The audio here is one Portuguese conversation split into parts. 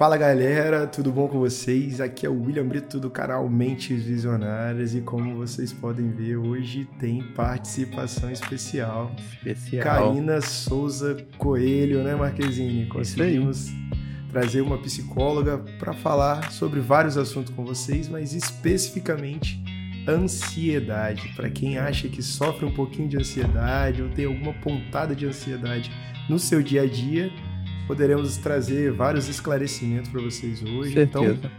Fala galera, tudo bom com vocês? Aqui é o William Brito do canal Mentes Visionárias e como vocês podem ver, hoje tem participação especial. Especial. Karina Souza Coelho, né, Marquezine? Conseguimos trazer uma psicóloga para falar sobre vários assuntos com vocês, mas especificamente ansiedade. Para quem acha que sofre um pouquinho de ansiedade ou tem alguma pontada de ansiedade no seu dia a dia, poderemos trazer vários esclarecimentos para vocês hoje. Certeza. Então,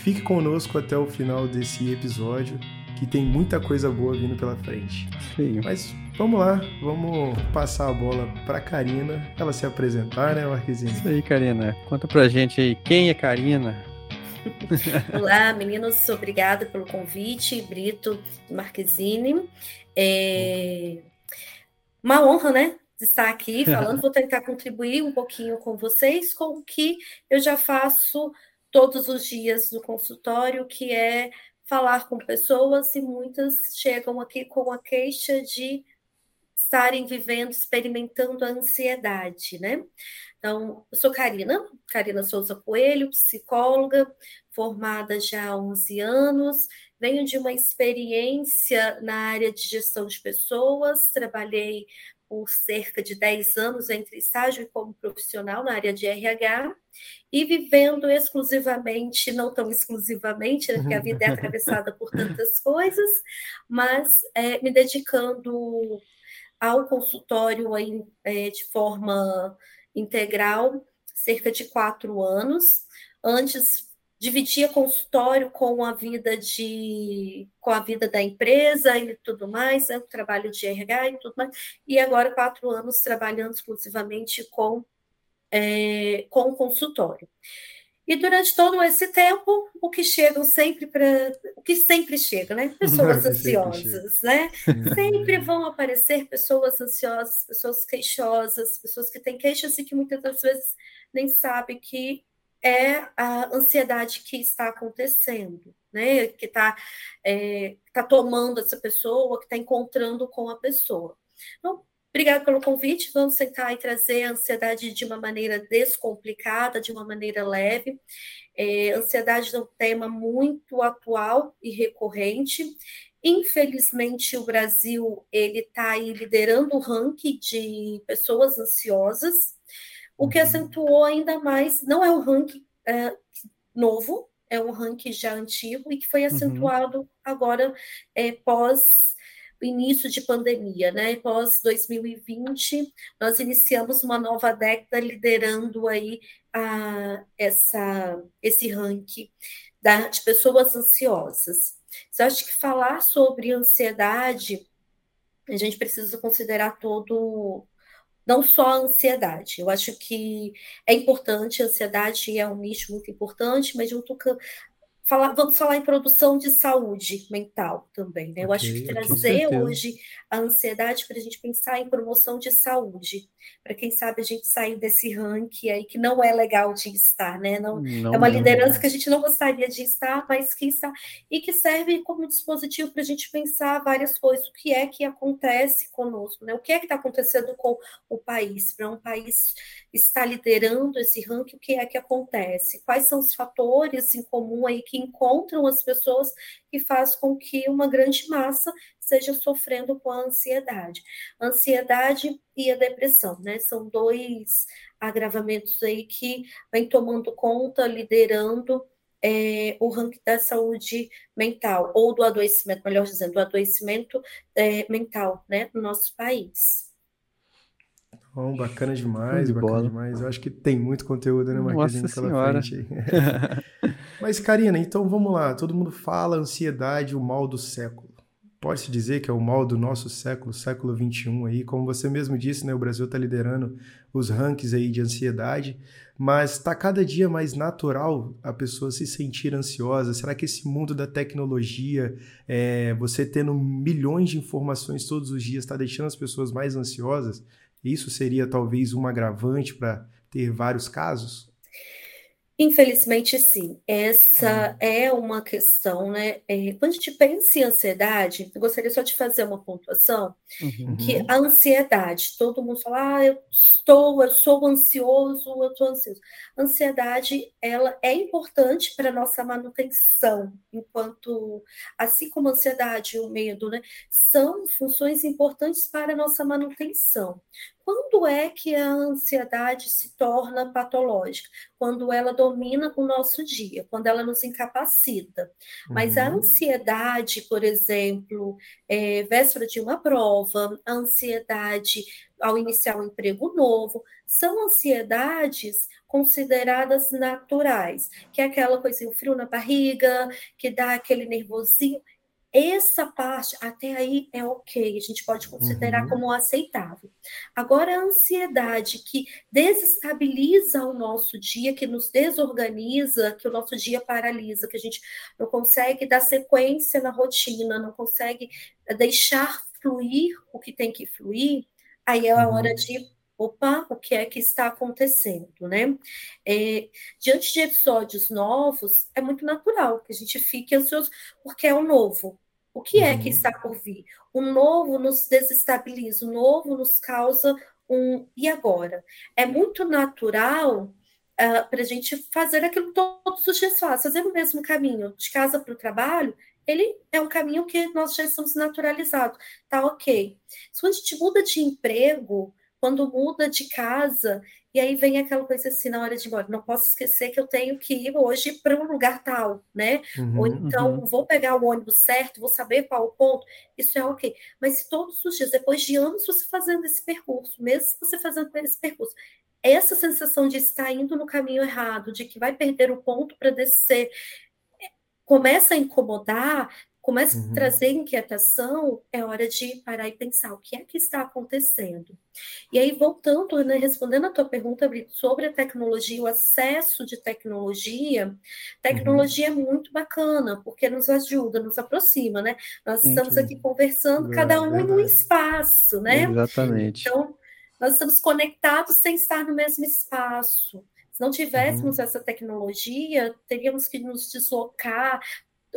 fique conosco até o final desse episódio, que tem muita coisa boa vindo pela frente. Sim. Mas vamos lá, vamos passar a bola para Karina, ela se apresentar, né, Marquezine? Isso aí, Karina. Conta pra gente aí, quem é Karina? Olá, meninos, obrigada pelo convite, Brito Marquezine. É uma honra, né? Estar aqui falando, vou tentar contribuir um pouquinho com vocês com o que eu já faço todos os dias no consultório, que é falar com pessoas e muitas chegam aqui com a queixa de estarem vivendo, experimentando a ansiedade, né? Então, eu sou Karina, Karina Souza Coelho, psicóloga, formada já há 11 anos, venho de uma experiência na área de gestão de pessoas, trabalhei por cerca de 10 anos entre estágio e como profissional na área de RH e vivendo exclusivamente, não tão exclusivamente, né, porque a vida é atravessada por tantas coisas, mas é, me dedicando ao consultório é, de forma integral, cerca de quatro anos. Antes dividia consultório com a vida de com a vida da empresa e tudo mais, né, o trabalho de RH e tudo mais, e agora quatro anos trabalhando exclusivamente com é, com o consultório. E durante todo esse tempo, o que chegam sempre para. O que sempre chega, né? Pessoas ansiosas, né? sempre vão aparecer pessoas ansiosas, pessoas queixosas, pessoas que têm queixas e que muitas das vezes nem sabem que é a ansiedade que está acontecendo, né? Que está é, tá tomando essa pessoa, que está encontrando com a pessoa. Então, obrigada pelo convite. Vamos sentar e trazer a ansiedade de uma maneira descomplicada, de uma maneira leve. É, ansiedade é um tema muito atual e recorrente. Infelizmente, o Brasil ele está liderando o ranking de pessoas ansiosas o que acentuou ainda mais, não é um ranking é, novo, é um ranking já antigo e que foi uhum. acentuado uhum. agora é, pós o início de pandemia, né? Pós 2020, nós iniciamos uma nova década liderando aí a, essa, esse ranking da, de pessoas ansiosas. Eu acho que falar sobre ansiedade, a gente precisa considerar todo não só a ansiedade. Eu acho que é importante, a ansiedade é um nicho muito importante, mas junto com falar, vamos falar em produção de saúde mental também. Né? Eu okay, acho que trazer hoje a ansiedade para a gente pensar em promoção de saúde, para quem sabe a gente sair desse ranking aí que não é legal de estar, né? Não, não é uma liderança que a gente não gostaria de estar, mas que está e que serve como dispositivo para a gente pensar várias coisas, o que é que acontece conosco, né? O que é que está acontecendo com o país, para um país estar liderando esse ranking, o que é que acontece? Quais são os fatores em comum aí que encontram as pessoas que faz com que uma grande massa esteja sofrendo com a ansiedade. A ansiedade e a depressão, né? São dois agravamentos aí que vem tomando conta, liderando é, o ranking da saúde mental, ou do adoecimento, melhor dizendo, do adoecimento é, mental, né, no nosso país. Bom, bacana demais, bacana bola. demais. Eu acho que tem muito conteúdo, né, Marquinhos, Nossa senhora. Mas, Karina, então vamos lá. Todo mundo fala ansiedade, o mal do século pode-se dizer que é o mal do nosso século, século 21 aí, como você mesmo disse, né, o Brasil está liderando os rankings aí de ansiedade, mas está cada dia mais natural a pessoa se sentir ansiosa. Será que esse mundo da tecnologia, é, você tendo milhões de informações todos os dias, está deixando as pessoas mais ansiosas? Isso seria talvez um agravante para ter vários casos? Infelizmente, sim. Essa hum. é uma questão, né? É, quando a gente pensa em ansiedade, eu gostaria só de fazer uma pontuação, uhum. que a ansiedade, todo mundo fala, ah, eu estou, eu sou ansioso, eu estou ansioso. A ansiedade, ela é importante para a nossa manutenção, enquanto, assim como a ansiedade e o medo, né, são funções importantes para a nossa manutenção. Quando é que a ansiedade se torna patológica? Quando ela domina o nosso dia, quando ela nos incapacita. Mas a uhum. ansiedade, por exemplo, é, véspera de uma prova, a ansiedade ao iniciar um emprego novo, são ansiedades consideradas naturais, que é aquela coisinha, o frio na barriga, que dá aquele nervosinho. Essa parte, até aí, é ok, a gente pode considerar uhum. como aceitável. Agora, a ansiedade que desestabiliza o nosso dia, que nos desorganiza, que o nosso dia paralisa, que a gente não consegue dar sequência na rotina, não consegue deixar fluir o que tem que fluir, aí é a hora uhum. de opa, o que é que está acontecendo, né? É, diante de episódios novos, é muito natural que a gente fique ansioso, porque é o novo. O que é que uhum. está por vir? O novo nos desestabiliza, o novo nos causa um e agora? É muito natural uh, ah, para a gente fazer aquilo que todos os dias faz, fazer o mesmo caminho, de casa para o trabalho, ele é um caminho que nós já estamos naturalizados, tá ok. Se a gente muda de emprego, quando muda de casa, e aí vem aquela coisa assim na hora de ir embora, não posso esquecer que eu tenho que ir hoje para um lugar tal, né? Uhum, Ou então uhum. vou pegar o ônibus certo, vou saber qual o ponto, isso é ok. Mas se todos os dias, depois de anos você fazendo esse percurso, mesmo você fazendo esse percurso, essa sensação de estar indo no caminho errado, de que vai perder o ponto para descer, começa a incomodar, começa uhum. a trazer inquietação, é hora de parar e pensar o que é que está acontecendo. E aí, voltando, né, respondendo a tua pergunta, sobre a tecnologia, o acesso de tecnologia, tecnologia uhum. é muito bacana, porque nos ajuda, nos aproxima, né? Nós Sim, estamos aqui conversando, é, cada um em um espaço, né? Exatamente. Então, nós estamos conectados sem estar no mesmo espaço. Se não tivéssemos uhum. essa tecnologia, teríamos que nos deslocar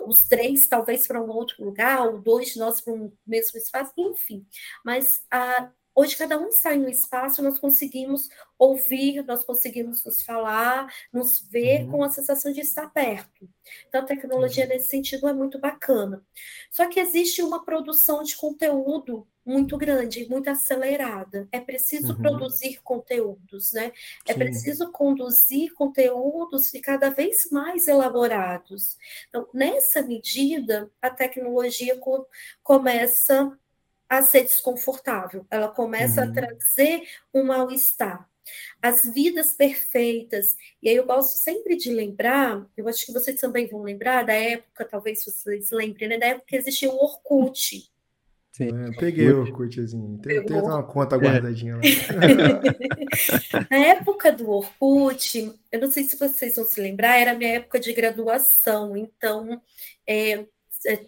os três talvez para um outro lugar, ou dois de nós para um mesmo espaço, enfim. Mas a, hoje cada um está em um espaço, nós conseguimos ouvir, nós conseguimos nos falar, nos ver uhum. com a sensação de estar perto. Então, a tecnologia uhum. nesse sentido é muito bacana. Só que existe uma produção de conteúdo muito grande, muito acelerada. É preciso uhum. produzir conteúdos, né? É Sim. preciso conduzir conteúdos e cada vez mais elaborados. Então, nessa medida, a tecnologia co começa a ser desconfortável, ela começa uhum. a trazer um mal-estar. As vidas perfeitas, e aí eu gosto sempre de lembrar, eu acho que vocês também vão lembrar da época, talvez vocês lembrem, né, da época que existia o Orkut. Sim. É, peguei o Orkutzinho. Tem, tem uma conta guardadinha lá. Na época do Orkut, eu não sei se vocês vão se lembrar, era a minha época de graduação. Então, é, é,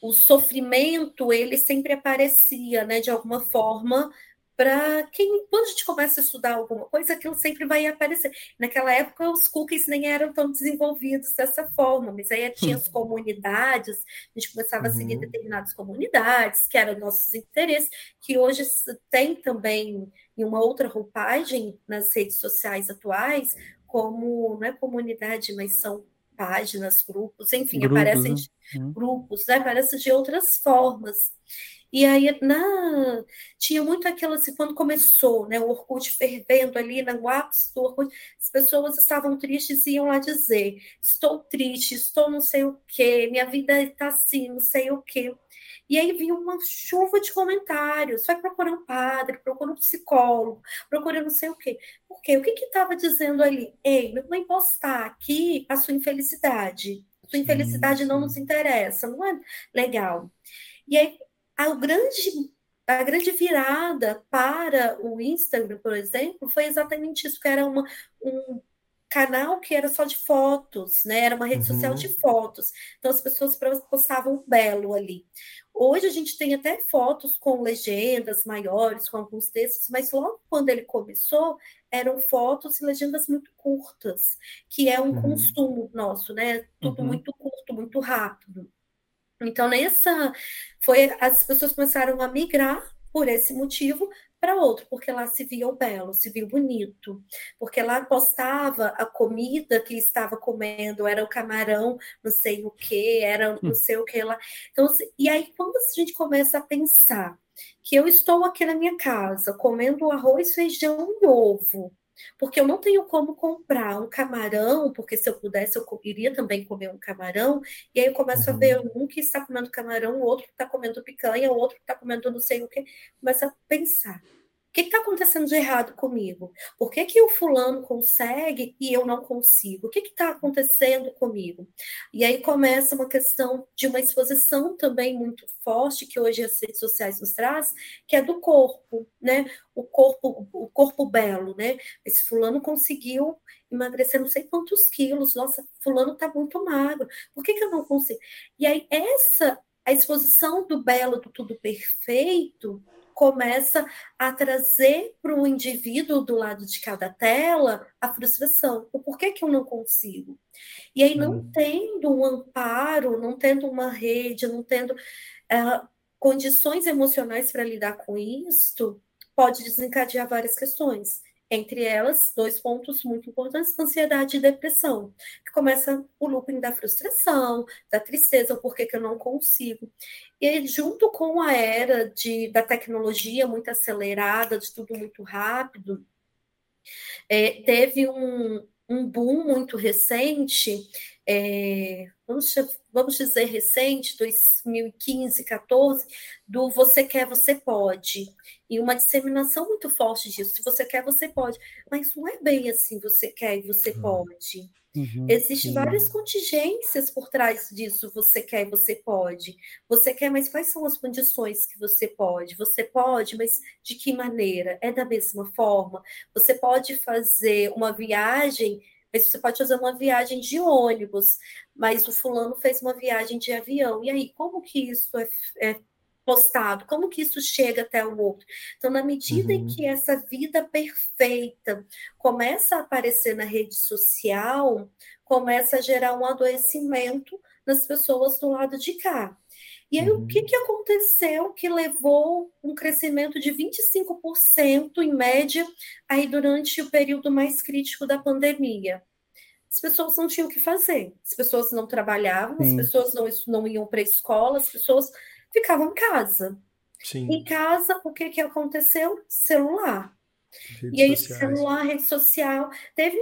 o sofrimento, ele sempre aparecia, né, de alguma forma, para quem, quando a gente começa a estudar alguma coisa, aquilo sempre vai aparecer. Naquela época, os cookies nem eram tão desenvolvidos dessa forma, mas aí tinha as comunidades, a gente começava uhum. a seguir uhum. determinadas comunidades, que eram nossos interesses, que hoje tem também em uma outra roupagem nas redes sociais atuais, como não é comunidade, mas são páginas, grupos, enfim, grupos, aparecem né? Uhum. grupos, né? aparecem de outras formas. E aí na, tinha muito aquela assim, quando começou, né, o Orkut fervendo ali no ápice do Orkut, as pessoas estavam tristes e iam lá dizer: estou triste, estou não sei o quê, minha vida está assim, não sei o quê. E aí vinha uma chuva de comentários. Vai procurar um padre, procura um psicólogo, procura não sei o quê. Por quê? O que estava dizendo ali? Ei, não vai postar aqui a sua infelicidade. Sua infelicidade não nos interessa, não é legal. E aí a grande, a grande virada para o Instagram, por exemplo, foi exatamente isso, que era uma, um canal que era só de fotos, né? Era uma rede uhum. social de fotos. Então as pessoas postavam belo ali. Hoje a gente tem até fotos com legendas maiores, com alguns textos, mas logo quando ele começou, eram fotos e legendas muito curtas, que é um uhum. consumo nosso, né? Tudo uhum. muito curto, muito rápido. Então, nessa foi as pessoas começaram a migrar por esse motivo para outro, porque lá se via o belo, se via o bonito, porque lá postava a comida que estava comendo, era o camarão, não sei o que, era não hum. sei o que lá. Então, e aí, quando a gente começa a pensar que eu estou aqui na minha casa comendo arroz, feijão e ovo, porque eu não tenho como comprar um camarão, porque se eu pudesse, eu iria também comer um camarão, e aí eu começo uhum. a ver um que está comendo camarão, o outro que está comendo picanha, o outro que está comendo não sei o que, começa a pensar. Que está acontecendo de errado comigo? Por que, que o fulano consegue e eu não consigo? O que está acontecendo comigo? E aí começa uma questão de uma exposição também muito forte que hoje as redes sociais nos traz, que é do corpo, né? O corpo, o corpo belo, né? Esse fulano conseguiu emagrecer não sei quantos quilos, nossa, fulano está muito magro. Por que, que eu não consigo? E aí essa a exposição do belo, do tudo perfeito, começa a trazer para o indivíduo do lado de cada tela a frustração. O porquê que eu não consigo? E aí, não uhum. tendo um amparo, não tendo uma rede, não tendo uh, condições emocionais para lidar com isto, pode desencadear várias questões. Entre elas, dois pontos muito importantes: ansiedade e depressão, que começa o looping da frustração, da tristeza, o porquê que eu não consigo. E junto com a era de, da tecnologia muito acelerada, de tudo muito rápido, é, teve um, um boom muito recente é, vamos, vamos dizer, recente, 2015, 14, do você quer, você pode. E uma disseminação muito forte disso. Se você quer, você pode. Mas não é bem assim, você quer e você uhum. pode. Uhum, Existem várias contingências por trás disso. Você quer e você pode. Você quer, mas quais são as condições que você pode? Você pode, mas de que maneira? É da mesma forma? Você pode fazer uma viagem mas você pode fazer uma viagem de ônibus, mas o fulano fez uma viagem de avião. E aí, como que isso é, é postado? Como que isso chega até o outro? Então, na medida uhum. em que essa vida perfeita começa a aparecer na rede social, começa a gerar um adoecimento nas pessoas do lado de cá. E aí, uhum. o que, que aconteceu que levou um crescimento de 25% em média aí durante o período mais crítico da pandemia? As pessoas não tinham o que fazer, as pessoas não trabalhavam, Sim. as pessoas não, não iam para a escola, as pessoas ficavam em casa. Sim. Em casa, o que, que aconteceu? Celular. Redes e aí, sociais. celular, rede social, teve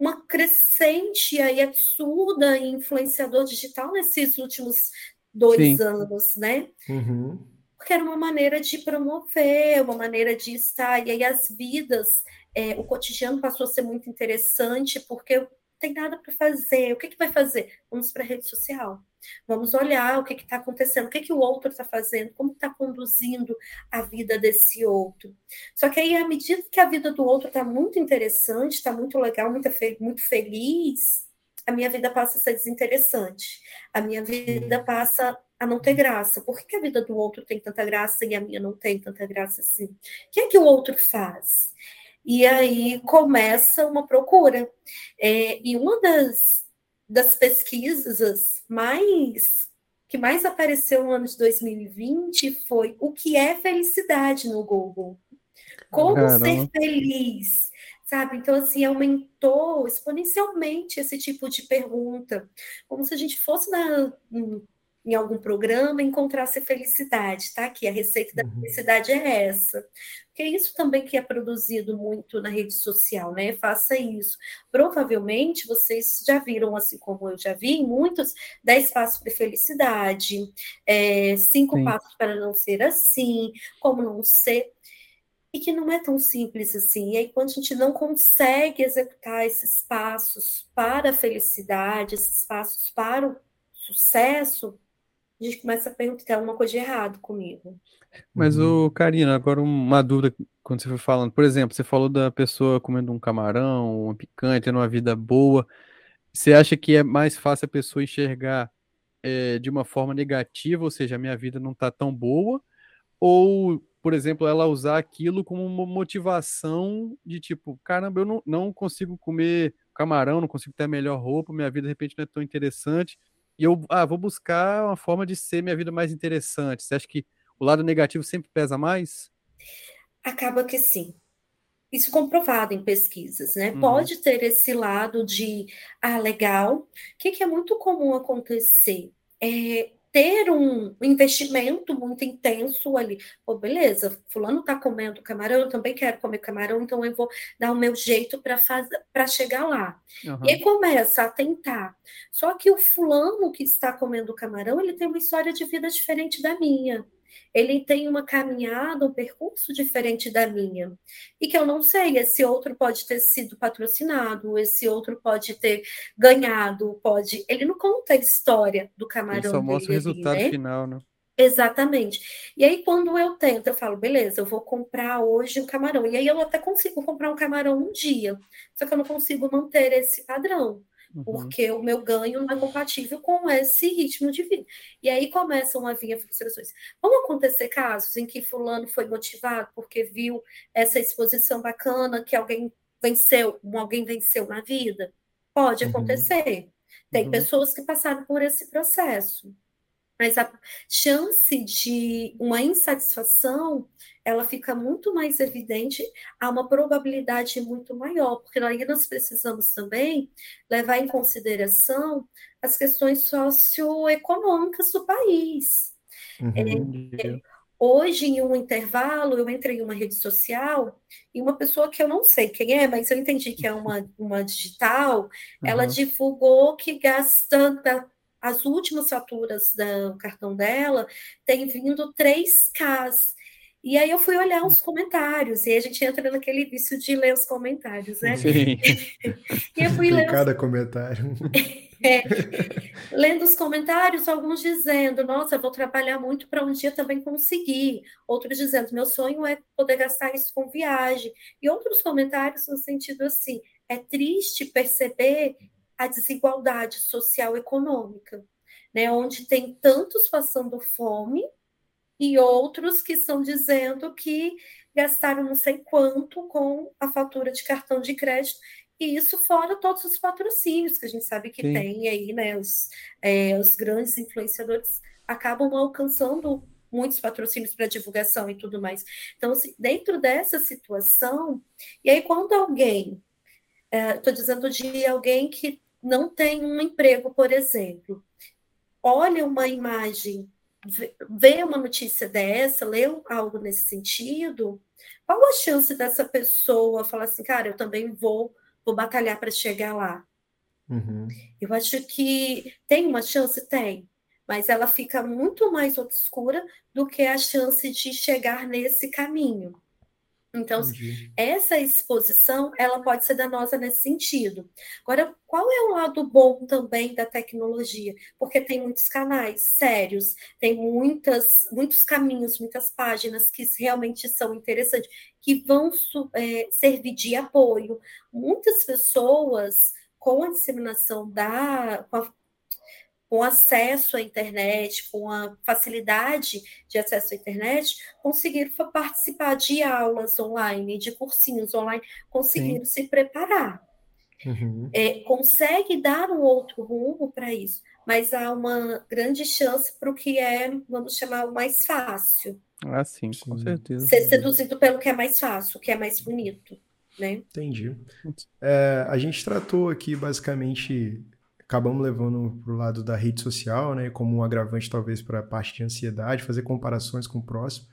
uma crescente aí absurda influenciador digital nesses últimos dois Sim. anos, né? Uhum. Porque era uma maneira de promover, uma maneira de estar, e aí as vidas, é, o cotidiano passou a ser muito interessante, porque tem nada para fazer. O que, que vai fazer? Vamos para a rede social. Vamos olhar o que está acontecendo, o que, que o outro está fazendo, como está conduzindo a vida desse outro. Só que aí, à medida que a vida do outro está muito interessante, está muito legal, muito, muito feliz, a minha vida passa a ser desinteressante. A minha vida passa a não ter graça. Por que a vida do outro tem tanta graça e a minha não tem tanta graça assim? O que é que o outro faz? E aí começa uma procura. É, e uma das, das pesquisas mais que mais apareceu no ano de 2020 foi o que é felicidade no Google. Como Caramba. ser feliz? Sabe? Então, assim, aumentou exponencialmente esse tipo de pergunta, como se a gente fosse na, em, em algum programa encontrasse felicidade, tá? Que a receita da uhum. felicidade é essa. Porque é isso também que é produzido muito na rede social, né? Faça isso. Provavelmente vocês já viram, assim como eu já vi, muitos 10 passos para felicidade, é, cinco Sim. passos para não ser assim, como não ser e que não é tão simples assim. E aí, quando a gente não consegue executar esses passos para a felicidade, esses passos para o sucesso, a gente começa a perguntar: tem alguma coisa de errado comigo. Mas, o uhum. Karina, agora uma dúvida quando você foi falando. Por exemplo, você falou da pessoa comendo um camarão, uma picanha, tendo uma vida boa. Você acha que é mais fácil a pessoa enxergar é, de uma forma negativa, ou seja, a minha vida não está tão boa, ou, por exemplo, ela usar aquilo como uma motivação de tipo, caramba, eu não, não consigo comer camarão, não consigo ter a melhor roupa, minha vida de repente não é tão interessante, e eu ah, vou buscar uma forma de ser minha vida mais interessante. Você acha que o lado negativo sempre pesa mais? Acaba que sim. Isso comprovado em pesquisas, né? Uhum. Pode ter esse lado de, ah, legal. O que, que é muito comum acontecer? É, ter um investimento muito intenso ali. Pô, beleza, fulano está comendo camarão, eu também quero comer camarão, então eu vou dar o meu jeito para fazer para chegar lá. Uhum. E começa a tentar. Só que o fulano que está comendo camarão, ele tem uma história de vida diferente da minha ele tem uma caminhada, um percurso diferente da minha. E que eu não sei, esse outro pode ter sido patrocinado, esse outro pode ter ganhado, pode. Ele não conta a história do camarão. Ele só mostra o resultado né? final, né? Exatamente. E aí, quando eu tento, eu falo, beleza, eu vou comprar hoje um camarão. E aí eu até consigo comprar um camarão um dia, só que eu não consigo manter esse padrão. Uhum. porque o meu ganho não é compatível com esse ritmo de vida. E aí começam a vir frustrações. Vão acontecer casos em que fulano foi motivado porque viu essa exposição bacana que alguém venceu, alguém venceu na vida? Pode uhum. acontecer. Tem uhum. pessoas que passaram por esse processo mas a chance de uma insatisfação ela fica muito mais evidente, há uma probabilidade muito maior, porque aí nós precisamos também levar em consideração as questões socioeconômicas do país. Uhum. É, hoje, em um intervalo, eu entrei em uma rede social e uma pessoa que eu não sei quem é, mas eu entendi que é uma, uma digital, uhum. ela divulgou que gasta as últimas faturas do cartão dela tem vindo 3K. E aí eu fui olhar os comentários, e a gente entra naquele vício de ler os comentários, né? Sim. e eu fui ler cada os... comentário. É, lendo os comentários, alguns dizendo, nossa, eu vou trabalhar muito para um dia também conseguir. Outros dizendo, meu sonho é poder gastar isso com viagem. E outros comentários no sentido assim, é triste perceber a desigualdade social econômica, né, onde tem tantos passando fome e outros que estão dizendo que gastaram não sei quanto com a fatura de cartão de crédito e isso fora todos os patrocínios que a gente sabe que Sim. tem aí, né? Os, é, os grandes influenciadores acabam alcançando muitos patrocínios para divulgação e tudo mais. Então, assim, dentro dessa situação, e aí quando alguém, estou é, dizendo de alguém que não tem um emprego, por exemplo, olha uma imagem, vê uma notícia dessa, lê algo nesse sentido, qual a chance dessa pessoa falar assim, cara, eu também vou, vou batalhar para chegar lá? Uhum. Eu acho que tem uma chance, tem, mas ela fica muito mais obscura do que a chance de chegar nesse caminho. Então, Entendi. essa exposição, ela pode ser danosa nesse sentido. Agora, qual é o lado bom também da tecnologia? Porque tem muitos canais sérios, tem muitas, muitos caminhos, muitas páginas que realmente são interessantes, que vão é, servir de apoio. Muitas pessoas, com a disseminação da, com a com acesso à internet, com a facilidade de acesso à internet, conseguiram participar de aulas online, de cursinhos online, conseguiram Sim. se preparar. Uhum. É, consegue dar um outro rumo para isso, mas há uma grande chance para o que é, vamos chamar, o mais fácil. Ah, sim, com certeza. Ser seduzido pelo que é mais fácil, o que é mais bonito. Né? Entendi. É, a gente tratou aqui basicamente acabamos levando para o lado da rede social, né, como um agravante talvez para a parte de ansiedade, fazer comparações com o próximo.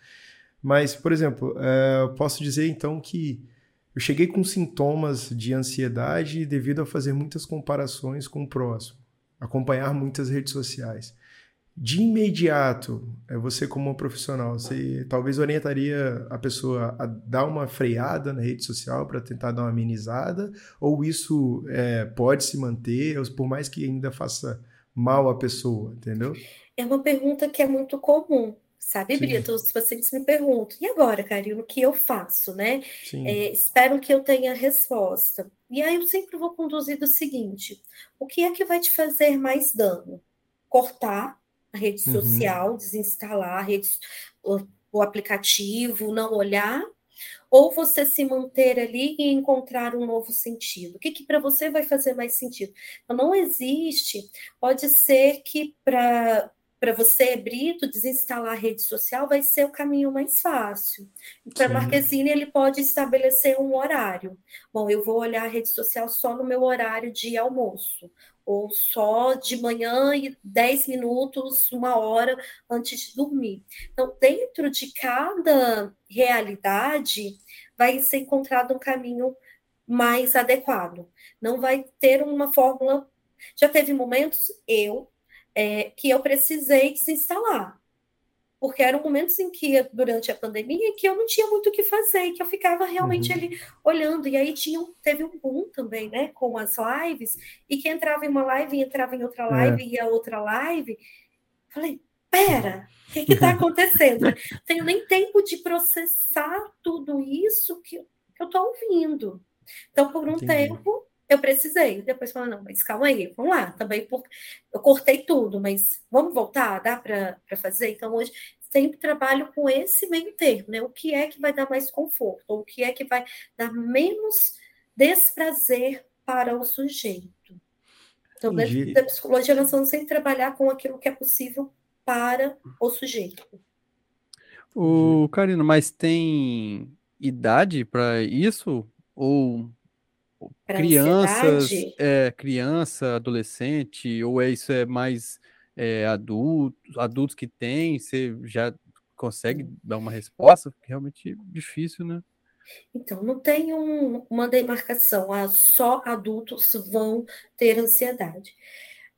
Mas, por exemplo, é, eu posso dizer então que eu cheguei com sintomas de ansiedade devido a fazer muitas comparações com o próximo, acompanhar muitas redes sociais de imediato, é você como profissional, você talvez orientaria a pessoa a dar uma freada na rede social para tentar dar uma amenizada, ou isso é, pode se manter, por mais que ainda faça mal à pessoa, entendeu? É uma pergunta que é muito comum, sabe, Sim. Brito? Os pacientes me perguntam, e agora, Karina, o que eu faço, né? É, espero que eu tenha resposta. E aí eu sempre vou conduzir do seguinte, o que é que vai te fazer mais dano? cortar a rede uhum. social, desinstalar a rede, o, o aplicativo, não olhar, ou você se manter ali e encontrar um novo sentido? O que, que para você vai fazer mais sentido? Então, não existe, pode ser que para para você, Brito, desinstalar a rede social vai ser o caminho mais fácil. Para Marquezine, ele pode estabelecer um horário. Bom, eu vou olhar a rede social só no meu horário de almoço, ou só de manhã e 10 minutos, uma hora antes de dormir. Então, dentro de cada realidade, vai ser encontrado um caminho mais adequado. Não vai ter uma fórmula. Já teve momentos, eu, é, que eu precisei desinstalar. Porque eram momentos em que, durante a pandemia, que eu não tinha muito o que fazer, que eu ficava realmente uhum. ali olhando. E aí tinha, teve um boom também, né, com as lives, e que entrava em uma live, entrava em outra é. live, é. e a outra live. Falei, pera, o que está acontecendo? não tenho nem tempo de processar tudo isso que, que eu estou ouvindo. Então, por um Entendi. tempo, eu precisei. Depois falei, não, mas calma aí, vamos lá, também porque eu cortei tudo, mas vamos voltar, dá para fazer? Então, hoje sempre trabalho com esse meio termo, né? O que é que vai dar mais conforto, ou o que é que vai dar menos desprazer para o sujeito. Então, dentro da psicologia, nós vamos sempre trabalhar com aquilo que é possível para o sujeito. O Carino, mas tem idade para isso? Ou Pra crianças, é, criança, adolescente, ou é isso é mais é, adultos, adultos que têm, você já consegue hum. dar uma resposta? Porque realmente é difícil, né? Então, não tem um, uma demarcação, ah, só adultos vão ter ansiedade.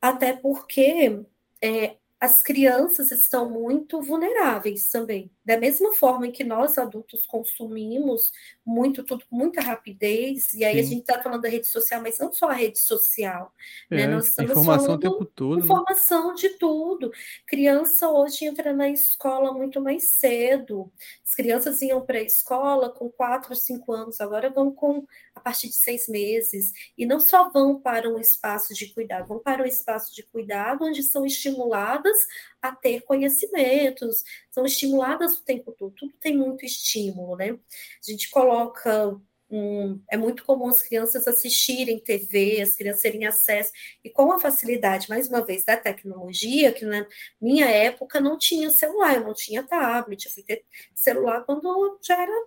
Até porque é, as crianças estão muito vulneráveis também. Da mesma forma em que nós adultos consumimos muito, tudo com muita rapidez, e aí Sim. a gente está falando da rede social, mas não só a rede social. Né? É, né? Nós estamos informação falando o tempo todo. Né? Informação né? de tudo. Criança hoje entra na escola muito mais cedo. As crianças iam para a escola com 4 ou 5 anos, agora vão com a partir de seis meses. E não só vão para um espaço de cuidado, vão para um espaço de cuidado onde são estimuladas a ter conhecimentos, são estimuladas o tempo todo, tudo tem muito estímulo, né? A gente coloca um, é muito comum as crianças assistirem TV, as crianças terem acesso, e com a facilidade, mais uma vez, da tecnologia, que na minha época não tinha celular, eu não tinha tablet, eu fui ter celular quando já era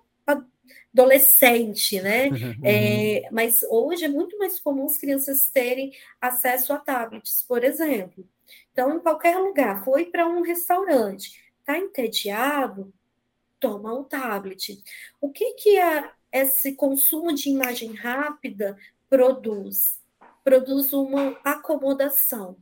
adolescente, né? Uhum. É, mas hoje é muito mais comum as crianças terem acesso a tablets, por exemplo. Então, em qualquer lugar, foi para um restaurante, está entediado, toma o tablet. O que, que a, esse consumo de imagem rápida produz? Produz uma acomodação.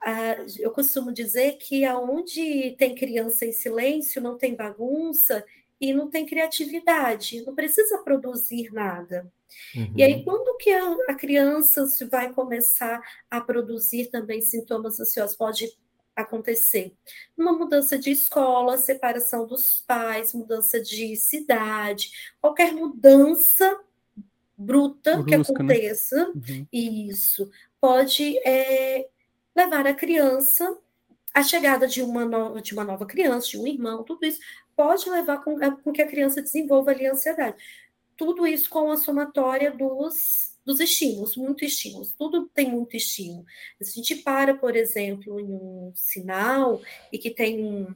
Ah, eu costumo dizer que aonde tem criança em silêncio, não tem bagunça e não tem criatividade, não precisa produzir nada. Uhum. E aí, uhum. quando que a, a criança vai começar a produzir também sintomas ansiosos? Pode acontecer uma mudança de escola, separação dos pais, mudança de cidade, qualquer mudança bruta Brusca, que né? aconteça, né? uhum. isso pode é, levar a criança a chegada de uma, nova, de uma nova criança, de um irmão, tudo isso pode levar com, com que a criança desenvolva ali a ansiedade tudo isso com a somatória dos, dos estímulos, muito estímulos, tudo tem muito estímulo. Se a gente para, por exemplo, em um sinal e que tem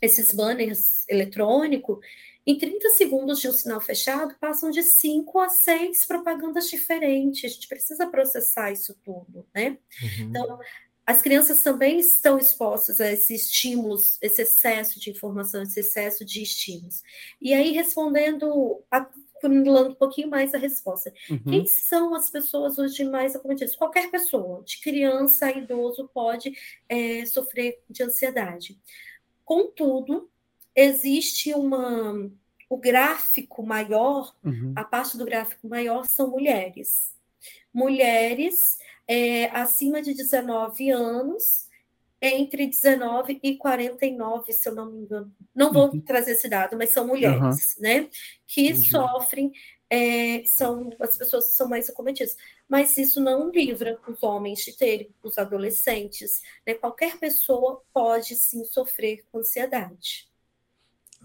esses banners eletrônicos, em 30 segundos de um sinal fechado, passam de 5 a 6 propagandas diferentes. A gente precisa processar isso tudo, né? Uhum. Então, as crianças também estão expostas a esses estímulos, esse excesso de informação, esse excesso de estímulos. E aí, respondendo a formulando um pouquinho mais a resposta. Uhum. Quem são as pessoas hoje mais acometidas? Qualquer pessoa, de criança a idoso, pode é, sofrer de ansiedade. Contudo, existe uma. O gráfico maior, uhum. a parte do gráfico maior são mulheres. Mulheres é, acima de 19 anos entre 19 e 49, se eu não me engano. Não vou uhum. trazer esse dado, mas são mulheres, uhum. né? Que Entendi. sofrem, é, são as pessoas que são mais acometidas. mas isso não livra os homens de terem, os adolescentes, né? Qualquer pessoa pode sim sofrer com ansiedade.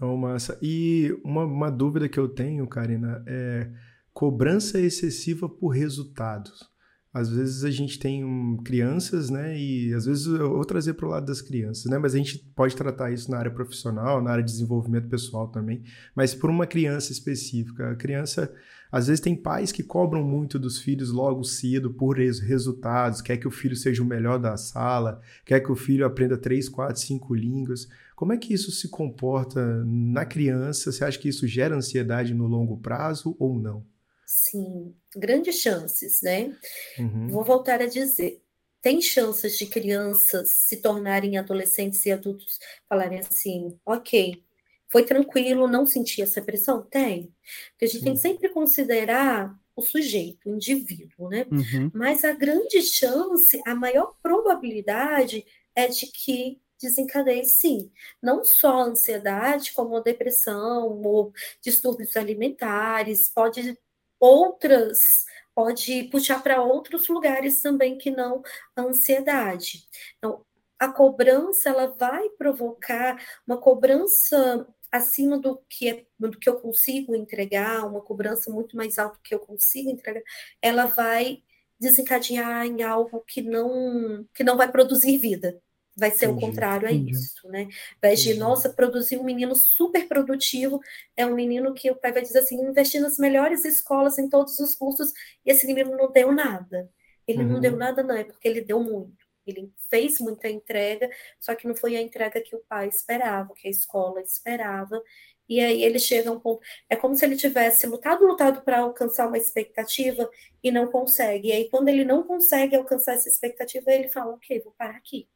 Oh, massa. E uma, uma dúvida que eu tenho, Karina, é cobrança excessiva por resultados. Às vezes a gente tem um, crianças, né? E às vezes eu vou trazer para o lado das crianças, né? Mas a gente pode tratar isso na área profissional, na área de desenvolvimento pessoal também. Mas por uma criança específica, a criança, às vezes tem pais que cobram muito dos filhos logo cedo por resultados, quer que o filho seja o melhor da sala, quer que o filho aprenda três, quatro, cinco línguas. Como é que isso se comporta na criança? Você acha que isso gera ansiedade no longo prazo ou não? Sim, grandes chances, né? Uhum. Vou voltar a dizer, tem chances de crianças se tornarem adolescentes e adultos falarem assim, ok, foi tranquilo, não senti essa pressão? Tem. Porque a gente Sim. tem que sempre considerar o sujeito, o indivíduo, né? Uhum. Mas a grande chance, a maior probabilidade é de que desencadeie sim, não só a ansiedade, como a depressão ou distúrbios alimentares, pode outras pode puxar para outros lugares também que não a ansiedade. Então, a cobrança ela vai provocar uma cobrança acima do que é, do que eu consigo entregar, uma cobrança muito mais alta do que eu consigo entregar, ela vai desencadear em algo que não que não vai produzir vida vai ser entendi, o contrário a é isso, né? Vai de, nossa, produzir um menino super produtivo, é um menino que o pai vai dizer assim, investir nas melhores escolas, em todos os cursos, e esse menino não deu nada. Ele uhum. não deu uhum. nada, não, é porque ele deu muito. Ele fez muita entrega, só que não foi a entrega que o pai esperava, que a escola esperava. E aí ele chega a um ponto. É como se ele tivesse lutado, lutado para alcançar uma expectativa e não consegue. E aí, quando ele não consegue alcançar essa expectativa, ele fala: Ok, vou parar aqui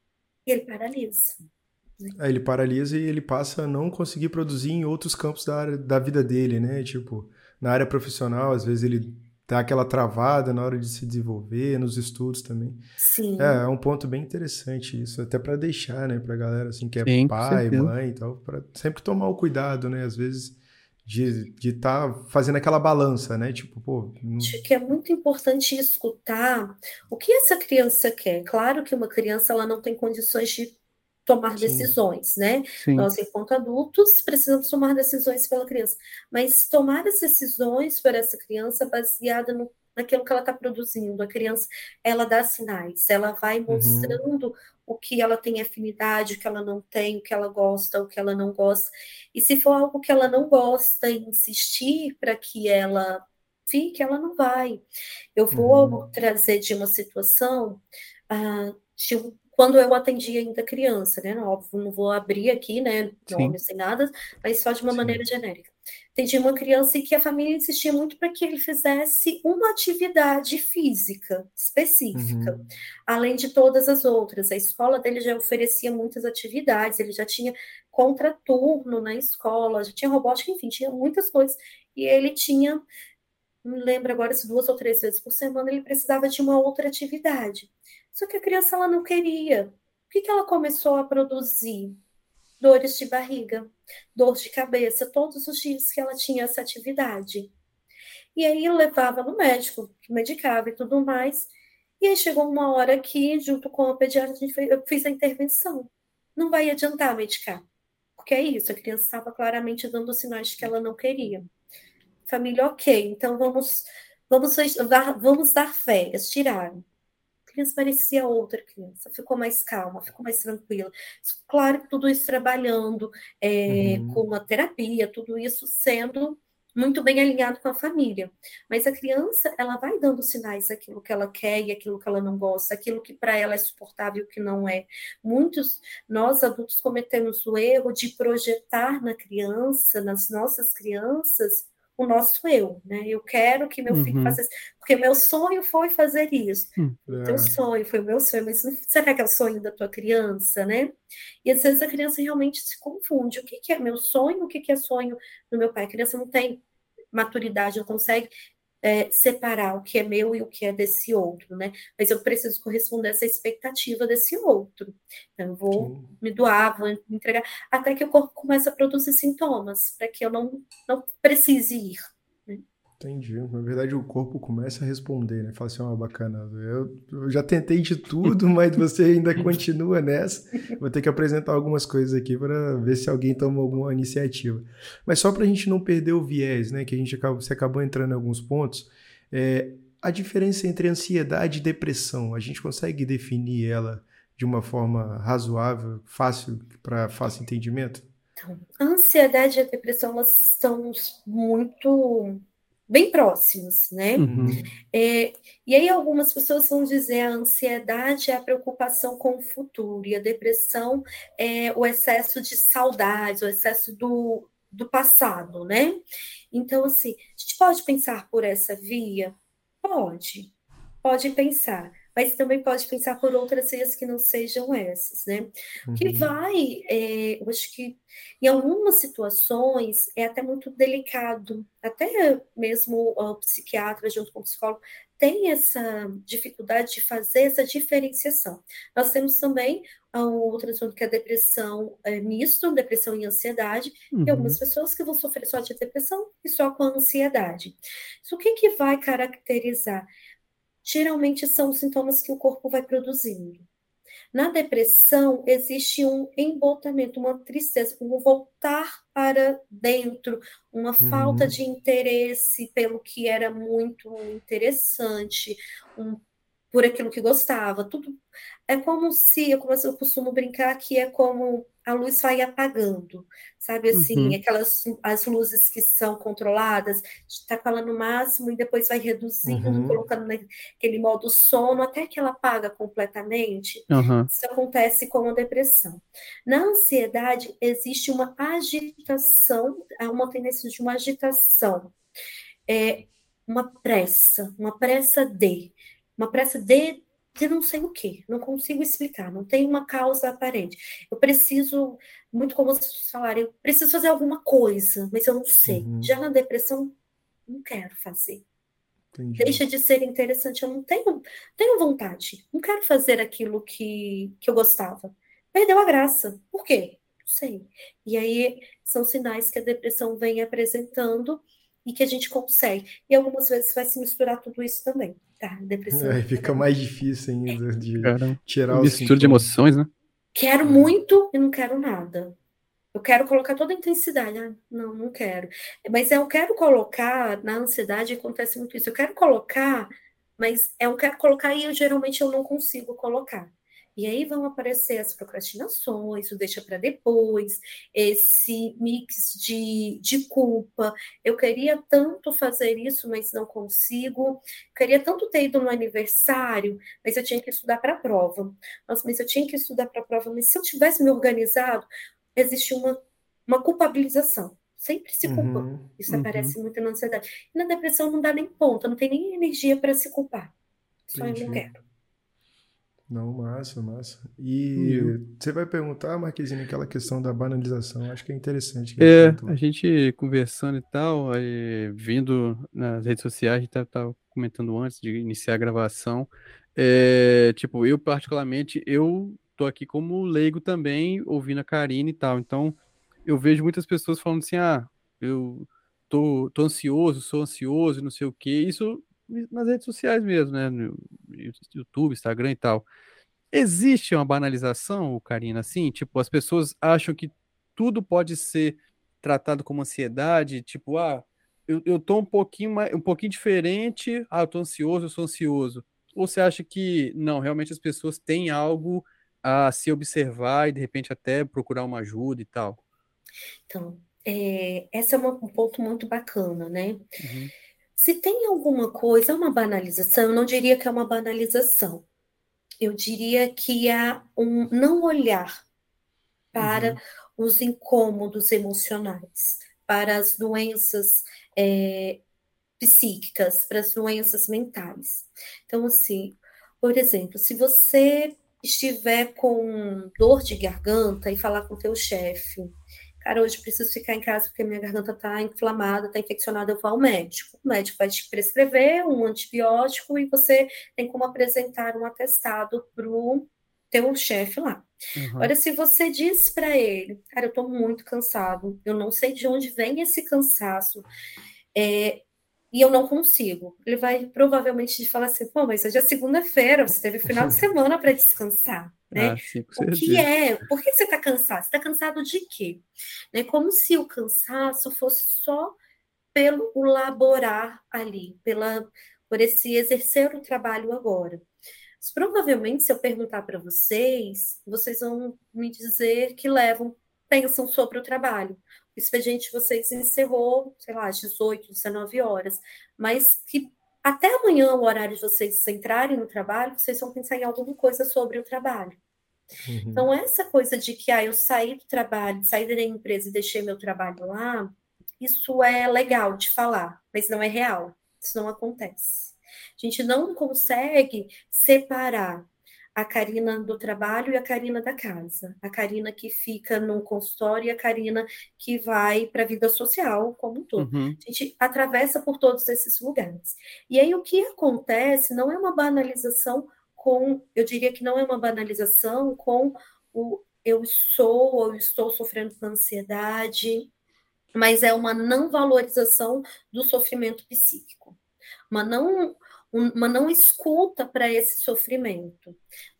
ele paralisa. É, ele paralisa e ele passa a não conseguir produzir em outros campos da, área, da vida dele, né? Tipo, na área profissional, às vezes ele dá aquela travada na hora de se desenvolver, nos estudos também. Sim. É, é um ponto bem interessante isso, até para deixar, né, pra galera assim que é Sim, pai, mãe e tal, para sempre tomar o cuidado, né? Às vezes de estar tá fazendo aquela balança, né? Tipo, pô. Não... Acho que é muito importante escutar o que essa criança quer. Claro que uma criança ela não tem condições de tomar Sim. decisões, né? Sim. Nós, enquanto adultos, precisamos tomar decisões pela criança, mas tomar as decisões para essa criança baseada no naquilo que ela está produzindo. A criança, ela dá sinais, ela vai uhum. mostrando uhum. O que ela tem afinidade, o que ela não tem, o que ela gosta, o que ela não gosta. E se for algo que ela não gosta insistir para que ela fique, ela não vai. Eu vou uhum. trazer de uma situação uh, de quando eu atendi ainda criança, né? Óbvio, não vou abrir aqui, né? Nome sem nada, mas só de uma Sim. maneira genérica. Atendi uma criança e que a família insistia muito para que ele fizesse uma atividade física específica, uhum. além de todas as outras. A escola dele já oferecia muitas atividades, ele já tinha contraturno na escola, já tinha robótica, enfim, tinha muitas coisas. E ele tinha, não lembro agora se duas ou três vezes por semana ele precisava de uma outra atividade. Só que a criança ela não queria. O que, que ela começou a produzir? Dores de barriga, dor de cabeça, todos os dias que ela tinha essa atividade. E aí eu levava no médico, que medicava e tudo mais. E aí chegou uma hora que, junto com a pediatra, eu fiz a intervenção. Não vai adiantar medicar. Porque é isso, a criança estava claramente dando sinais de que ela não queria. Família, ok, então vamos, vamos, vamos dar férias, tiraram criança parecia outra criança, ficou mais calma, ficou mais tranquila. Claro que tudo isso trabalhando é, uhum. com a terapia, tudo isso sendo muito bem alinhado com a família. Mas a criança, ela vai dando sinais daquilo que ela quer e aquilo que ela não gosta, aquilo que para ela é suportável e o que não é. Muitos, nós adultos cometemos o erro de projetar na criança, nas nossas crianças, o nosso eu, né? Eu quero que meu uhum. filho faça isso, porque meu sonho foi fazer isso. Uhum. O teu sonho foi o meu sonho, mas será que é o sonho da tua criança, né? E às vezes a criança realmente se confunde. O que, que é meu sonho? O que, que é sonho do meu pai? A criança não tem maturidade, não consegue é, separar o que é meu e o que é desse outro, né? Mas eu preciso corresponder a essa expectativa desse outro. Então, eu vou Sim. me doar, vou entregar, até que o corpo comece a produzir sintomas, para que eu não, não precise ir. Entendi. Na verdade, o corpo começa a responder, né? Fala assim, ó, oh, bacana, eu, eu, já tentei de tudo, mas você ainda continua nessa. Vou ter que apresentar algumas coisas aqui para ver se alguém toma alguma iniciativa. Mas só para a gente não perder o viés, né? Que a gente acabou, você acabou entrando em alguns pontos. É, a diferença entre ansiedade e depressão, a gente consegue definir ela de uma forma razoável, fácil, para fácil entendimento? Então, a ansiedade e a depressão elas são muito bem próximos, né? Uhum. É, e aí algumas pessoas vão dizer a ansiedade é a preocupação com o futuro e a depressão é o excesso de saudades, o excesso do, do passado, né? Então, assim, a gente pode pensar por essa via? Pode, pode pensar mas também pode pensar por outras vias que não sejam essas, né? Uhum. Que vai, é, eu acho que em algumas situações é até muito delicado, até mesmo o psiquiatra junto com o psicólogo tem essa dificuldade de fazer essa diferenciação. Nós temos também o transtorno que é a depressão é, misto, depressão e ansiedade, uhum. e algumas pessoas que vão sofrer só de depressão e só com ansiedade. Isso o que, que vai caracterizar? Geralmente são sintomas que o corpo vai produzindo. Na depressão, existe um embotamento, uma tristeza, um voltar para dentro, uma uhum. falta de interesse pelo que era muito interessante, um, por aquilo que gostava. Tudo é como se, como eu costumo brincar, que é como a luz vai apagando, sabe assim, uhum. aquelas as luzes que são controladas, está com ela no máximo e depois vai reduzindo, uhum. colocando naquele modo sono até que ela apaga completamente. Uhum. Isso acontece com a depressão. Na ansiedade existe uma agitação, há uma tendência de uma agitação, é uma pressa, uma pressa de, uma pressa de de não sei o que, não consigo explicar, não tem uma causa aparente. Eu preciso, muito como vocês falaram, eu preciso fazer alguma coisa, mas eu não sei. Uhum. Já na depressão, não quero fazer. Entendi. Deixa de ser interessante, eu não tenho, tenho vontade, não quero fazer aquilo que, que eu gostava. Perdeu a graça. Por quê? Não sei. E aí são sinais que a depressão vem apresentando e que a gente consegue. E algumas vezes vai se misturar tudo isso também tá? Depressão. É, fica mais difícil ainda de Cara, tirar o mistura de emoções, né? Quero muito e não quero nada. Eu quero colocar toda a intensidade. Ah, não, não quero. Mas eu quero colocar, na ansiedade acontece muito isso. Eu quero colocar, mas eu quero colocar e eu geralmente eu não consigo colocar. E aí vão aparecer as procrastinações, o deixa para depois, esse mix de, de culpa. Eu queria tanto fazer isso, mas não consigo. queria tanto ter ido no aniversário, mas eu tinha que estudar para a prova. Nossa, mas eu tinha que estudar para a prova, mas se eu tivesse me organizado, existe uma, uma culpabilização sempre se culpa. Uhum, Isso uhum. aparece muito na ansiedade. E na depressão não dá nem ponta, não tem nem energia para se culpar. Só Entendi. eu não quero. Não, massa, massa. E você vai perguntar, Marquezinho, aquela questão da banalização, acho que é interessante. é, a gente conversando e tal, aí, vindo nas redes sociais, a gente estava comentando antes de iniciar a gravação, é, tipo, eu particularmente, eu tô aqui como leigo também, ouvindo a Karine e tal, então eu vejo muitas pessoas falando assim, ah, eu tô, tô ansioso, sou ansioso, não sei o quê, isso nas redes sociais mesmo, né? No YouTube, Instagram e tal. Existe uma banalização, Karina, assim? Tipo, as pessoas acham que tudo pode ser tratado como ansiedade, tipo, ah, eu, eu tô um pouquinho mais, um pouquinho diferente, ah, eu tô ansioso, eu sou ansioso. Ou você acha que não, realmente as pessoas têm algo a se observar e de repente até procurar uma ajuda e tal? Então, é, esse é um ponto muito bacana, né? Uhum. Se tem alguma coisa, uma banalização, eu não diria que é uma banalização. Eu diria que há um não olhar para uhum. os incômodos emocionais, para as doenças é, psíquicas, para as doenças mentais. Então, assim, por exemplo, se você estiver com dor de garganta e falar com o teu chefe, cara, hoje preciso ficar em casa porque minha garganta está inflamada, está infeccionada, eu vou ao médico. O médico vai te prescrever um antibiótico e você tem como apresentar um atestado para o teu chefe lá. Uhum. Agora, se você diz para ele, cara, eu estou muito cansado, eu não sei de onde vem esse cansaço, é, e eu não consigo. Ele vai provavelmente falar assim: pô, mas hoje é segunda-feira, você teve final de semana para descansar. Né? Ah, sim, o que é? Por que você está cansado? Você está cansado de quê? Né? Como se o cansaço fosse só pelo laborar ali, pela, por esse exercer o trabalho agora. Mas, provavelmente, se eu perguntar para vocês, vocês vão me dizer que levam, pensam sobre o trabalho o expediente de vocês encerrou, sei lá, às 18, 19 horas, mas que até amanhã, o horário de vocês entrarem no trabalho, vocês vão pensar em alguma coisa sobre o trabalho. Uhum. Então, essa coisa de que ah, eu saí do trabalho, saí da empresa e deixei meu trabalho lá, isso é legal de falar, mas não é real. Isso não acontece. A gente não consegue separar a Karina do trabalho e a Karina da casa. A Karina que fica no consultório e a Karina que vai para a vida social como um todo. Uhum. A gente atravessa por todos esses lugares. E aí o que acontece não é uma banalização com, eu diria que não é uma banalização com o eu sou ou estou sofrendo com ansiedade, mas é uma não valorização do sofrimento psíquico. Uma não uma não escuta para esse sofrimento.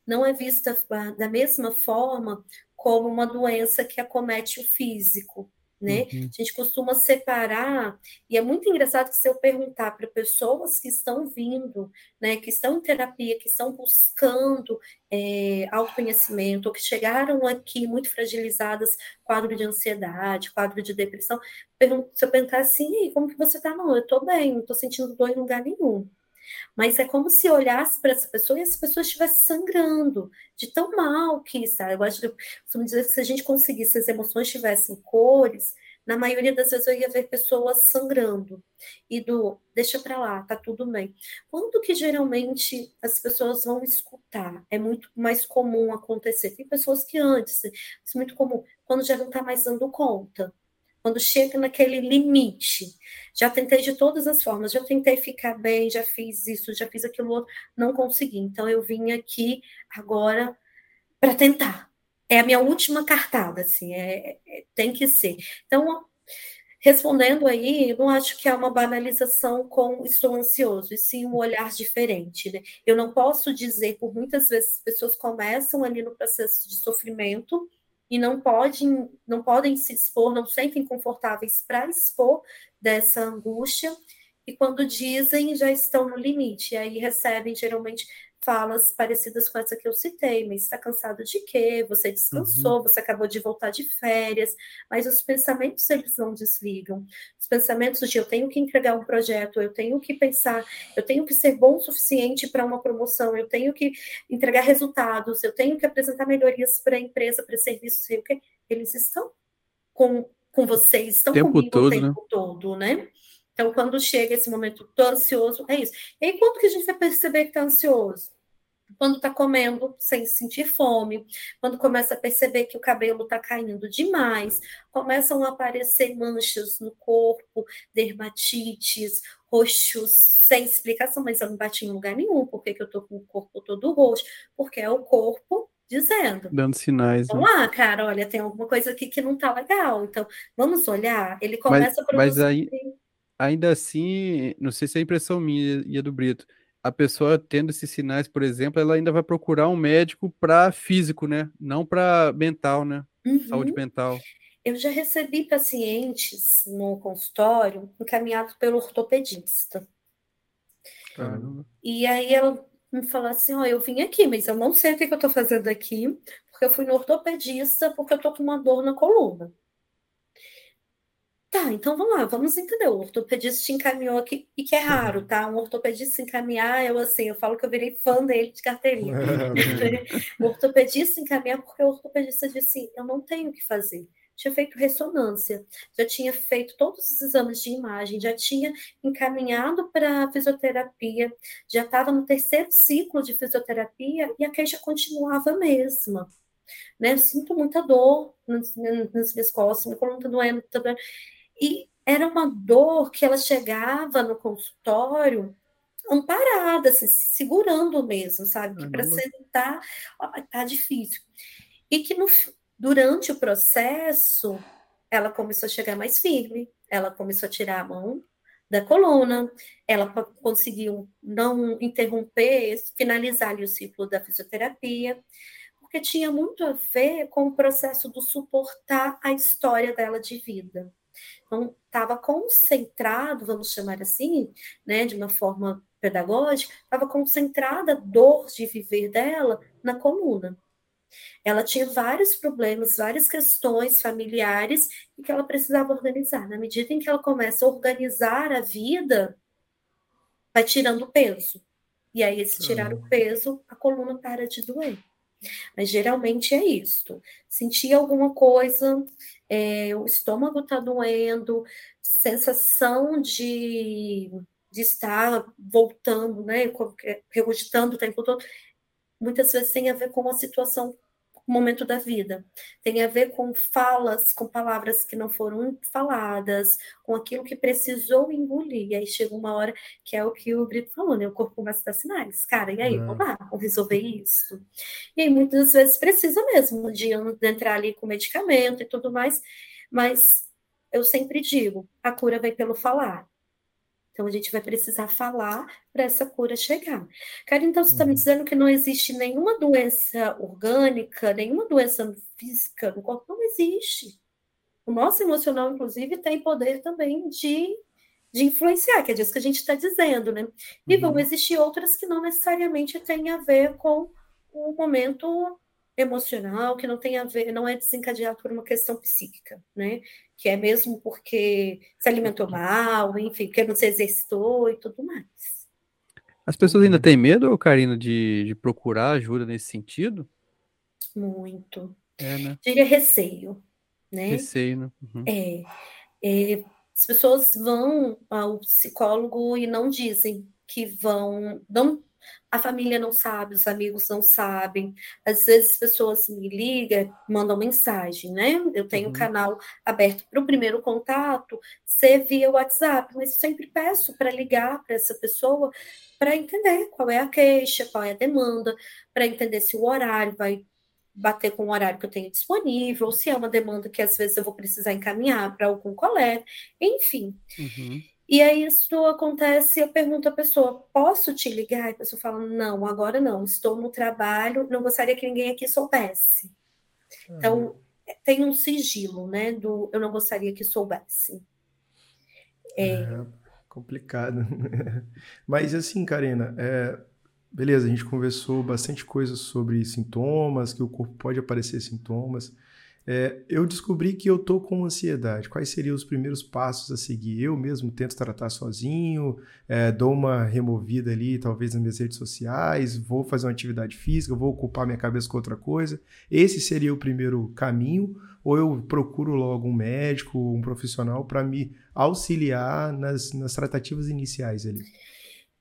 Não é vista ah, da mesma forma como uma doença que acomete o físico. Né? Uhum. A gente costuma separar, e é muito engraçado que se eu perguntar para pessoas que estão vindo, né, que estão em terapia, que estão buscando é, autoconhecimento, ou que chegaram aqui muito fragilizadas, quadro de ansiedade, quadro de depressão, se eu perguntar assim, como que você está? Não, eu estou bem, não estou sentindo dor em lugar nenhum. Mas é como se olhasse para essa pessoa e essa pessoa estivesse sangrando de tão mal que está. Eu acho que dizer que se a gente conseguisse as emoções tivessem cores, na maioria das vezes eu ia ver pessoas sangrando e do deixa para lá, tá tudo bem. Quando que geralmente as pessoas vão escutar? É muito mais comum acontecer. Tem pessoas que antes, é muito comum, quando já não está mais dando conta quando chega naquele limite. Já tentei de todas as formas, já tentei ficar bem, já fiz isso, já fiz aquilo outro, não consegui. Então eu vim aqui agora para tentar. É a minha última cartada, assim, é, é, tem que ser. Então, respondendo aí, eu não acho que é uma banalização com estou ansioso, e sim um olhar diferente. Né? Eu não posso dizer, por muitas vezes, as pessoas começam ali no processo de sofrimento, e não podem, não podem se expor, não se sentem confortáveis para expor dessa angústia, e quando dizem já estão no limite, e aí recebem geralmente falas parecidas com essa que eu citei, mas está cansado de quê? Você descansou, uhum. você acabou de voltar de férias, mas os pensamentos eles não desligam. Os pensamentos de eu tenho que entregar um projeto, eu tenho que pensar, eu tenho que ser bom o suficiente para uma promoção, eu tenho que entregar resultados, eu tenho que apresentar melhorias para a empresa, para serviço, sei o quê. Eles estão com, com vocês, estão tempo comigo todo, o tempo né? todo, né? Então, quando chega esse momento, tô ansioso, é isso. E aí, quando que a gente vai perceber que está ansioso? Quando está comendo sem sentir fome, quando começa a perceber que o cabelo está caindo demais, começam a aparecer manchas no corpo, dermatites, roxos, sem explicação, mas eu não bati em lugar nenhum, por que, que eu estou com o corpo todo roxo? Porque é o corpo dizendo. Dando sinais. Vamos né? lá, cara, olha, tem alguma coisa aqui que não está legal. Então, vamos olhar. Ele começa mas, a produzir. Mas aí ainda assim, não sei se é impressão minha e a do Brito, a pessoa tendo esses sinais, por exemplo, ela ainda vai procurar um médico para físico, né? Não para mental, né? Uhum. Saúde mental. Eu já recebi pacientes no consultório encaminhados pelo ortopedista. Caramba. E aí ela me falou assim: Ó, oh, eu vim aqui, mas eu não sei o que, que eu estou fazendo aqui, porque eu fui no ortopedista porque eu tô com uma dor na coluna. Tá, então vamos lá, vamos entender. O ortopedista te encaminhou aqui, e que é raro, tá? Um ortopedista encaminhar, eu assim, eu falo que eu virei fã dele de carteirinha. o ortopedista encaminhar porque o ortopedista disse assim, eu não tenho o que fazer. Tinha feito ressonância, já tinha feito todos os exames de imagem, já tinha encaminhado para fisioterapia, já estava no terceiro ciclo de fisioterapia e a queixa continuava a mesma. Né? Eu sinto muita dor nas, nas minhas costas, minha coluna está doendo, tá doendo. E era uma dor que ela chegava no consultório amparada, assim, segurando mesmo, sabe? Que para sentar tá difícil. E que no, durante o processo ela começou a chegar mais firme, ela começou a tirar a mão da coluna, ela conseguiu não interromper, finalizar ali o ciclo da fisioterapia, porque tinha muito a ver com o processo do suportar a história dela de vida. Então, estava concentrado, vamos chamar assim, né, de uma forma pedagógica, estava concentrada a dor de viver dela na coluna. Ela tinha vários problemas, várias questões familiares e que ela precisava organizar. Na medida em que ela começa a organizar a vida, vai tirando peso. E aí, esse tirar o peso, a coluna para de doer. Mas geralmente é isso. Sentir alguma coisa, é, o estômago está doendo, sensação de, de estar voltando, né? Regurgitando o tempo todo muitas vezes tem a ver com a situação, momento da vida. Tem a ver com falas, com palavras que não foram faladas, com aquilo que precisou engolir. E aí chega uma hora que é o que o Brito falou, né? O corpo começa a dar sinais. Cara, e aí, é. vamos lá, vamos resolver isso. E aí muitas vezes precisa mesmo de entrar ali com medicamento e tudo mais, mas eu sempre digo, a cura vem pelo falar. Então, a gente vai precisar falar para essa cura chegar. Cara, então você está me uhum. dizendo que não existe nenhuma doença orgânica, nenhuma doença física no corpo? Não existe. O nosso emocional, inclusive, tem poder também de, de influenciar, que é disso que a gente está dizendo, né? E uhum. vão existir outras que não necessariamente têm a ver com o momento emocional, que não tem a ver, não é desencadeado por uma questão psíquica, né? Que é mesmo porque se alimentou mal, enfim, porque não se exercitou e tudo mais. As pessoas ainda têm medo, Karina, de, de procurar ajuda nesse sentido? Muito. É, né? Diria receio, né? Receio, né? Uhum. É, é, as pessoas vão ao psicólogo e não dizem que vão, não a família não sabe, os amigos não sabem. Às vezes as pessoas me ligam, mandam mensagem, né? Eu tenho um uhum. canal aberto para o primeiro contato, ser via WhatsApp, mas sempre peço para ligar para essa pessoa para entender qual é a queixa, qual é a demanda, para entender se o horário vai bater com o horário que eu tenho disponível, ou se é uma demanda que às vezes eu vou precisar encaminhar para algum colega, enfim. Uhum. E aí isso acontece, eu pergunto à pessoa, posso te ligar? E a pessoa fala, não, agora não, estou no trabalho, não gostaria que ninguém aqui soubesse. Então, tem um sigilo, né, do eu não gostaria que soubesse. É, é complicado. Mas assim, Karina, é, beleza, a gente conversou bastante coisa sobre sintomas, que o corpo pode aparecer sintomas, é, eu descobri que eu tô com ansiedade. Quais seriam os primeiros passos a seguir? Eu mesmo tento tratar sozinho, é, dou uma removida ali, talvez nas minhas redes sociais, vou fazer uma atividade física, vou ocupar minha cabeça com outra coisa. Esse seria o primeiro caminho? Ou eu procuro logo um médico, um profissional para me auxiliar nas, nas tratativas iniciais ali?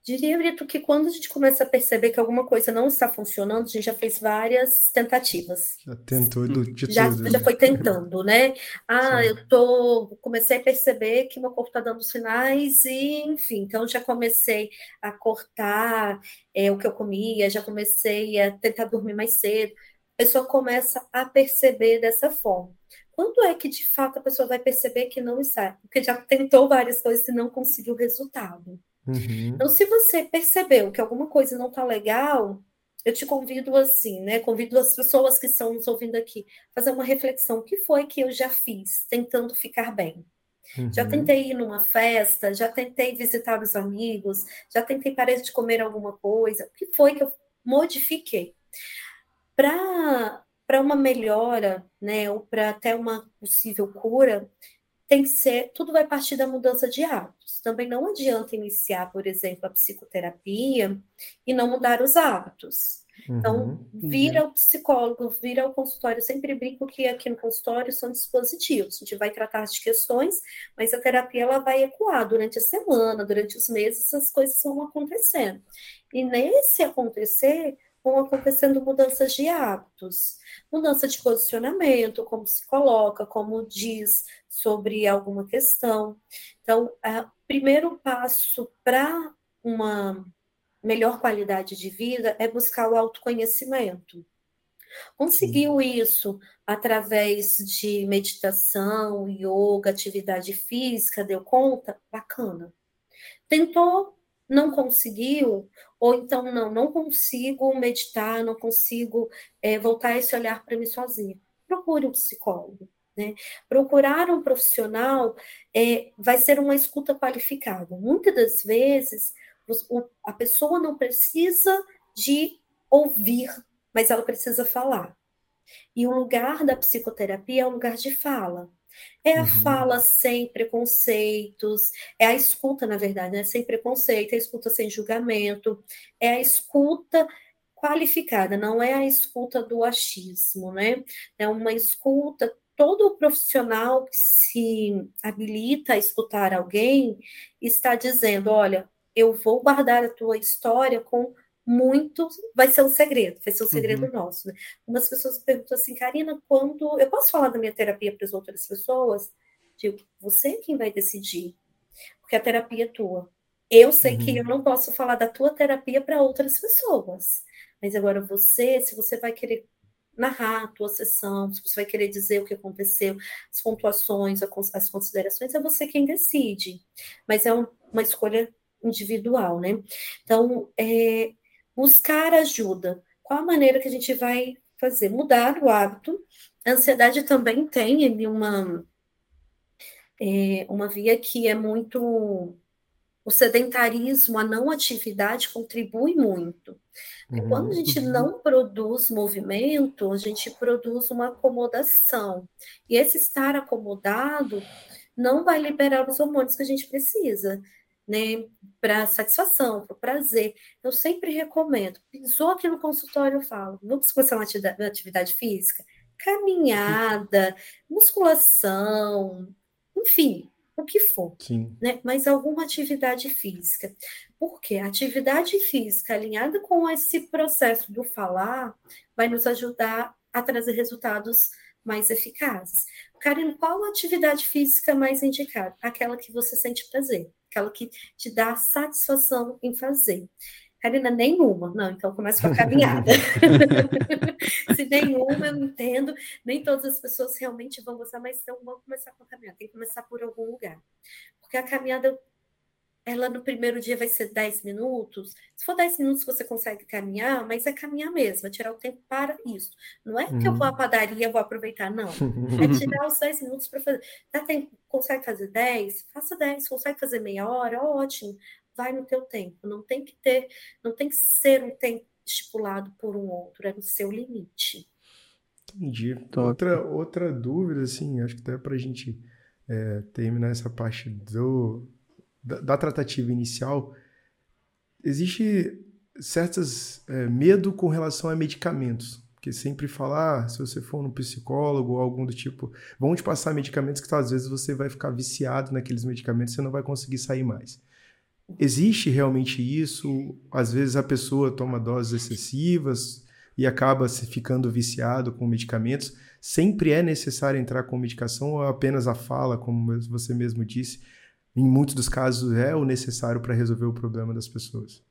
Diria, Brito, que quando a gente começa a perceber que alguma coisa não está funcionando, a gente já fez várias tentativas. Já tentou de já, tudo. Já né? foi tentando, né? Ah, Sim. eu tô, comecei a perceber que meu corpo está dando sinais e, enfim, então já comecei a cortar é, o que eu comia, já comecei a tentar dormir mais cedo. A pessoa começa a perceber dessa forma. Quando é que, de fato, a pessoa vai perceber que não está? Porque já tentou várias coisas e não conseguiu resultado. Uhum. Então, se você percebeu que alguma coisa não está legal, eu te convido assim, né? Convido as pessoas que estão nos ouvindo aqui a fazer uma reflexão. O que foi que eu já fiz tentando ficar bem? Uhum. Já tentei ir numa festa, já tentei visitar os amigos, já tentei parar de comer alguma coisa. O que foi que eu modifiquei? Para uma melhora, né, ou para até uma possível cura, tem que ser, tudo vai partir da mudança de hábitos. Também não adianta iniciar, por exemplo, a psicoterapia e não mudar os hábitos. Então, uhum, vira uhum. o psicólogo, vira o consultório. Eu sempre brinco que aqui no consultório são dispositivos. A gente vai tratar de questões, mas a terapia ela vai ecoar durante a semana, durante os meses, essas coisas vão acontecendo. E nesse acontecer, vão acontecendo mudanças de hábitos, mudança de posicionamento, como se coloca, como diz sobre alguma questão. Então, o primeiro passo para uma melhor qualidade de vida é buscar o autoconhecimento. Conseguiu isso através de meditação, yoga, atividade física, deu conta? Bacana. Tentou, não conseguiu, ou então não, não consigo meditar, não consigo é, voltar esse olhar para mim sozinha. Procure um psicólogo. Né? Procurar um profissional é, vai ser uma escuta qualificada. Muitas das vezes, o, a pessoa não precisa de ouvir, mas ela precisa falar. E o lugar da psicoterapia é o lugar de fala. É a uhum. fala sem preconceitos, é a escuta, na verdade, né? sem preconceito, é a escuta sem julgamento, é a escuta qualificada, não é a escuta do achismo, né? É uma escuta, todo profissional que se habilita a escutar alguém está dizendo, olha, eu vou guardar a tua história com muito vai ser um segredo, vai ser um segredo uhum. nosso. Né? Umas pessoas perguntam assim, Karina, quando eu posso falar da minha terapia para as outras pessoas? Digo, você é quem vai decidir, porque a terapia é tua. Eu sei uhum. que eu não posso falar da tua terapia para outras pessoas, mas agora você, se você vai querer narrar a tua sessão, se você vai querer dizer o que aconteceu, as pontuações, as considerações, é você quem decide. Mas é uma escolha individual, né? Então, é, buscar ajuda. Qual a maneira que a gente vai fazer? Mudar o hábito. A ansiedade também tem uma, é, uma via que é muito. O sedentarismo, a não atividade contribui muito. Uhum. Quando a gente uhum. não produz movimento, a gente produz uma acomodação. E esse estar acomodado não vai liberar os hormônios que a gente precisa né, para satisfação, para prazer. Eu sempre recomendo. Pisou aqui no consultório, eu falo, vamos começar uma atividade, uma atividade física? Caminhada, musculação, enfim, o que for. Sim. Né? Mas alguma atividade física. Porque a atividade física alinhada com esse processo do falar vai nos ajudar a trazer resultados mais eficazes. Karine, qual a atividade física mais indicada? Aquela que você sente prazer aquela que te dá satisfação em fazer. Karina, nenhuma. Não, então começa com a caminhada. Se nenhuma, eu entendo. Nem todas as pessoas realmente vão gostar, mas então vamos começar com a caminhada. Tem que começar por algum lugar. Porque a caminhada ela no primeiro dia vai ser 10 minutos. Se for 10 minutos, você consegue caminhar, mas é caminhar mesmo, é tirar o tempo para isso. Não é que eu vou à uhum. padaria, vou aproveitar, não. É tirar os 10 minutos para fazer. Dá tempo, consegue fazer 10? Faça 10. Consegue fazer meia hora? Ótimo. Vai no teu tempo. Não tem que ter, não tem que ser um tempo estipulado por um outro, é no seu limite. Entendi. Outra, outra dúvida, assim, acho que até para a gente é, terminar essa parte do, da, da tratativa inicial, existe certos é, medo com relação a medicamentos. Porque sempre falar, ah, se você for no psicólogo ou algum do tipo, vão te passar medicamentos que às vezes você vai ficar viciado naqueles medicamentos e você não vai conseguir sair mais. Existe realmente isso? Às vezes a pessoa toma doses excessivas e acaba se ficando viciado com medicamentos. Sempre é necessário entrar com medicação ou apenas a fala, como você mesmo disse, em muitos dos casos, é o necessário para resolver o problema das pessoas?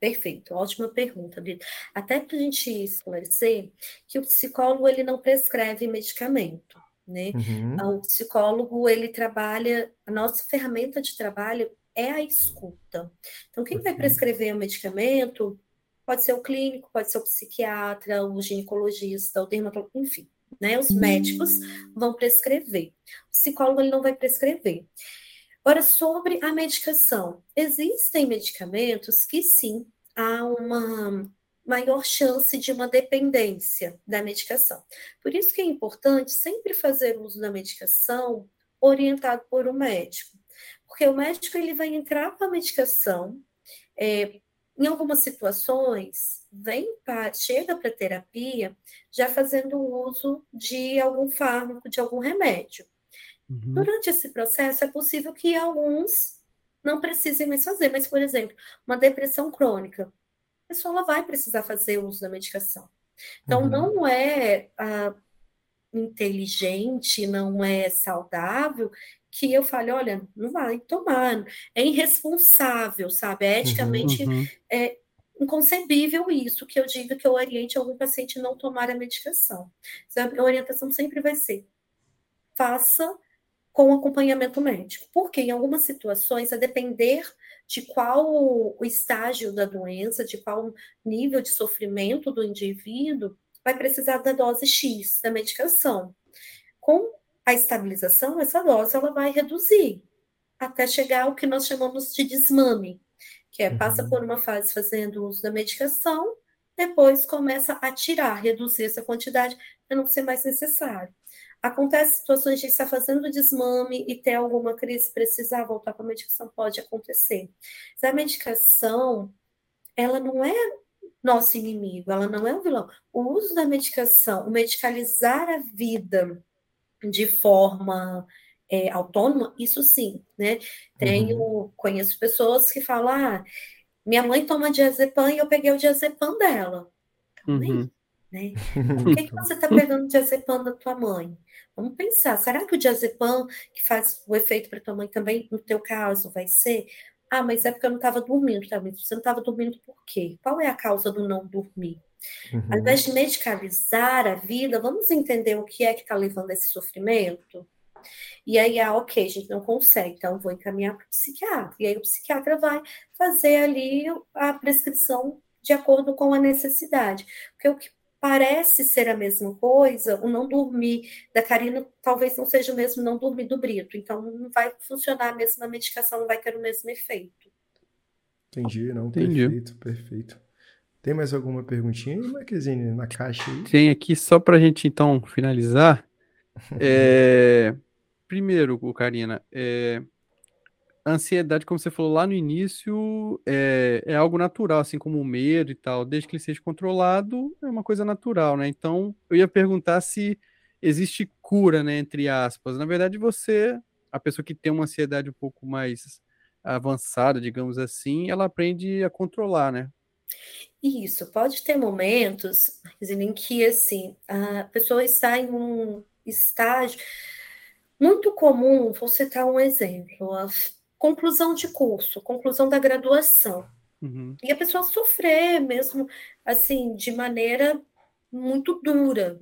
Perfeito, ótima pergunta, Brito. Até para a gente esclarecer que o psicólogo ele não prescreve medicamento, né? Uhum. O psicólogo ele trabalha, a nossa ferramenta de trabalho é a escuta. Então, quem vai prescrever o medicamento pode ser o clínico, pode ser o psiquiatra, o ginecologista, o dermatologista, enfim, né? Os médicos vão prescrever. O psicólogo ele não vai prescrever. Agora, sobre a medicação, existem medicamentos que sim há uma maior chance de uma dependência da medicação. Por isso que é importante sempre fazer uso da medicação orientado por um médico, porque o médico ele vai entrar com a medicação. É, em algumas situações, vem para, chega para terapia já fazendo uso de algum fármaco, de algum remédio. Uhum. Durante esse processo, é possível que alguns não precisem mais fazer, mas, por exemplo, uma depressão crônica, a pessoa vai precisar fazer uso da medicação. Então, uhum. não é ah, inteligente, não é saudável que eu fale, olha, não vai tomar, é irresponsável, sabe? É eticamente uhum, uhum. é inconcebível isso, que eu diga que eu oriente algum paciente não tomar a medicação. A orientação sempre vai ser, faça com acompanhamento médico. Porque em algumas situações, a depender de qual o estágio da doença, de qual nível de sofrimento do indivíduo, vai precisar da dose X da medicação. Com a estabilização, essa dose ela vai reduzir até chegar ao que nós chamamos de desmame, que é passa uhum. por uma fase fazendo uso da medicação, depois começa a tirar, reduzir essa quantidade para não ser mais necessário. Acontece situações de estar fazendo desmame e ter alguma crise, precisar voltar para a medicação, pode acontecer. Mas a medicação, ela não é nosso inimigo, ela não é um vilão. O uso da medicação, o medicalizar a vida de forma é, autônoma, isso sim, né? Tenho, uhum. conheço pessoas que falam, ah, minha mãe toma diazepam e eu peguei o diazepam dela. Uhum. Né? Por que, que você está pegando o diazepam da tua mãe? Vamos pensar, será que o diazepam que faz o efeito para tua mãe também, no teu caso, vai ser? Ah, mas é porque eu não estava dormindo, tá? Mas você não estava dormindo por quê? Qual é a causa do não dormir? Uhum. Ao invés de medicalizar a vida, vamos entender o que é que está levando a esse sofrimento? E aí, ah, ok, a gente não consegue, então vou encaminhar para o psiquiatra. E aí o psiquiatra vai fazer ali a prescrição de acordo com a necessidade. Porque o que parece ser a mesma coisa, o não dormir da Karina talvez não seja o mesmo não dormir do Brito. Então não vai funcionar a mesma medicação, não vai ter o mesmo efeito. Entendi, não, Entendi. perfeito, perfeito. Tem mais alguma perguntinha aí, Marquezine, na caixa aí? Tem aqui, só para a gente então finalizar. É... Primeiro, Karina, é, a ansiedade, como você falou lá no início, é, é algo natural, assim como o medo e tal. Desde que ele seja controlado, é uma coisa natural, né? Então, eu ia perguntar se existe cura, né? Entre aspas. Na verdade, você, a pessoa que tem uma ansiedade um pouco mais avançada, digamos assim, ela aprende a controlar, né? Isso, pode ter momentos em que, assim, a pessoa está em um estágio muito comum, vou citar um exemplo, a conclusão de curso, conclusão da graduação. Uhum. E a pessoa sofrer mesmo, assim, de maneira muito dura.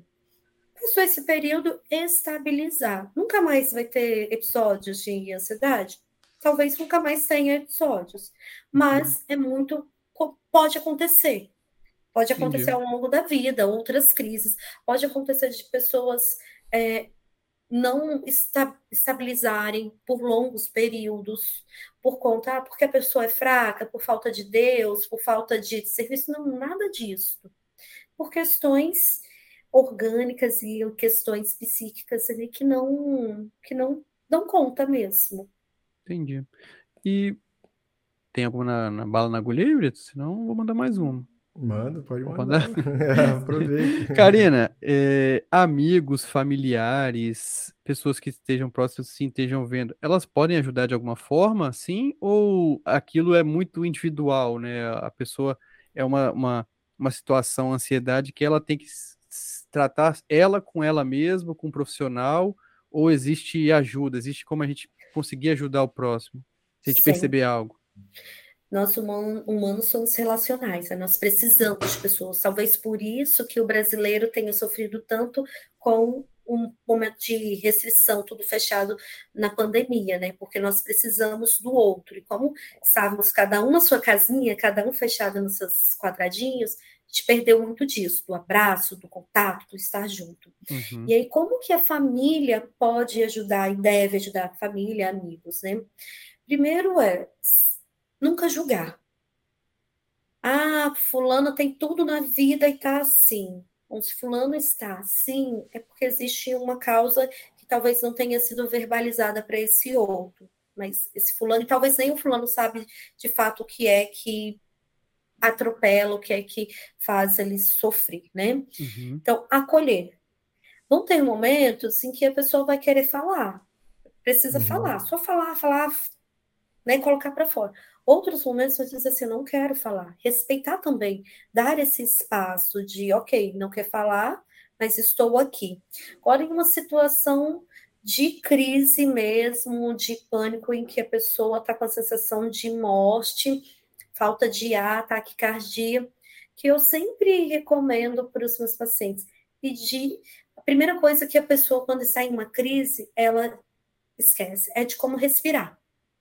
Passou esse período estabilizar. Nunca mais vai ter episódios de ansiedade? Talvez nunca mais tenha episódios. Mas uhum. é muito. Pode acontecer. Pode acontecer Entendi. ao longo da vida, outras crises. Pode acontecer de pessoas é, não esta, estabilizarem por longos períodos, por conta, ah, porque a pessoa é fraca, por falta de Deus, por falta de serviço, não, nada disso. Por questões orgânicas e questões psíquicas ali que não que não dão conta mesmo. Entendi. E tem alguma na, na bala na agulha, Brito? Senão vou mandar mais uma. Manda, pode mandar. aproveita. Karina, é, amigos, familiares, pessoas que estejam próximas, sim, estejam vendo, elas podem ajudar de alguma forma, sim? Ou aquilo é muito individual, né? A pessoa é uma, uma, uma situação, ansiedade, que ela tem que tratar ela com ela mesma, com um profissional, ou existe ajuda? Existe como a gente conseguir ajudar o próximo? Se a gente sim. perceber algo nós humanos somos relacionais, né? nós precisamos de pessoas. Talvez por isso que o brasileiro tenha sofrido tanto com um momento de restrição, tudo fechado na pandemia, né? Porque nós precisamos do outro. E como estávamos cada um na sua casinha, cada um fechado nos seus quadradinhos, a gente perdeu muito disso, do abraço, do contato, do estar junto. Uhum. E aí, como que a família pode ajudar e deve ajudar a família, amigos, né? Primeiro é nunca julgar. Ah, fulano tem tudo na vida e tá assim. Bom, se fulano está assim, é porque existe uma causa que talvez não tenha sido verbalizada para esse outro. Mas esse fulano, e talvez nem o fulano sabe de fato o que é que atropela, o que é que faz ele sofrer, né? Uhum. Então, acolher. Vão ter momentos em que a pessoa vai querer falar, precisa uhum. falar, só falar, falar, né, colocar para fora. Outros momentos você diz assim, não quero falar. Respeitar também, dar esse espaço de, ok, não quer falar, mas estou aqui. Agora, em uma situação de crise mesmo, de pânico, em que a pessoa está com a sensação de morte, falta de ar, taquicardia, que eu sempre recomendo para os meus pacientes, pedir. A primeira coisa que a pessoa, quando está em uma crise, ela esquece, é de como respirar.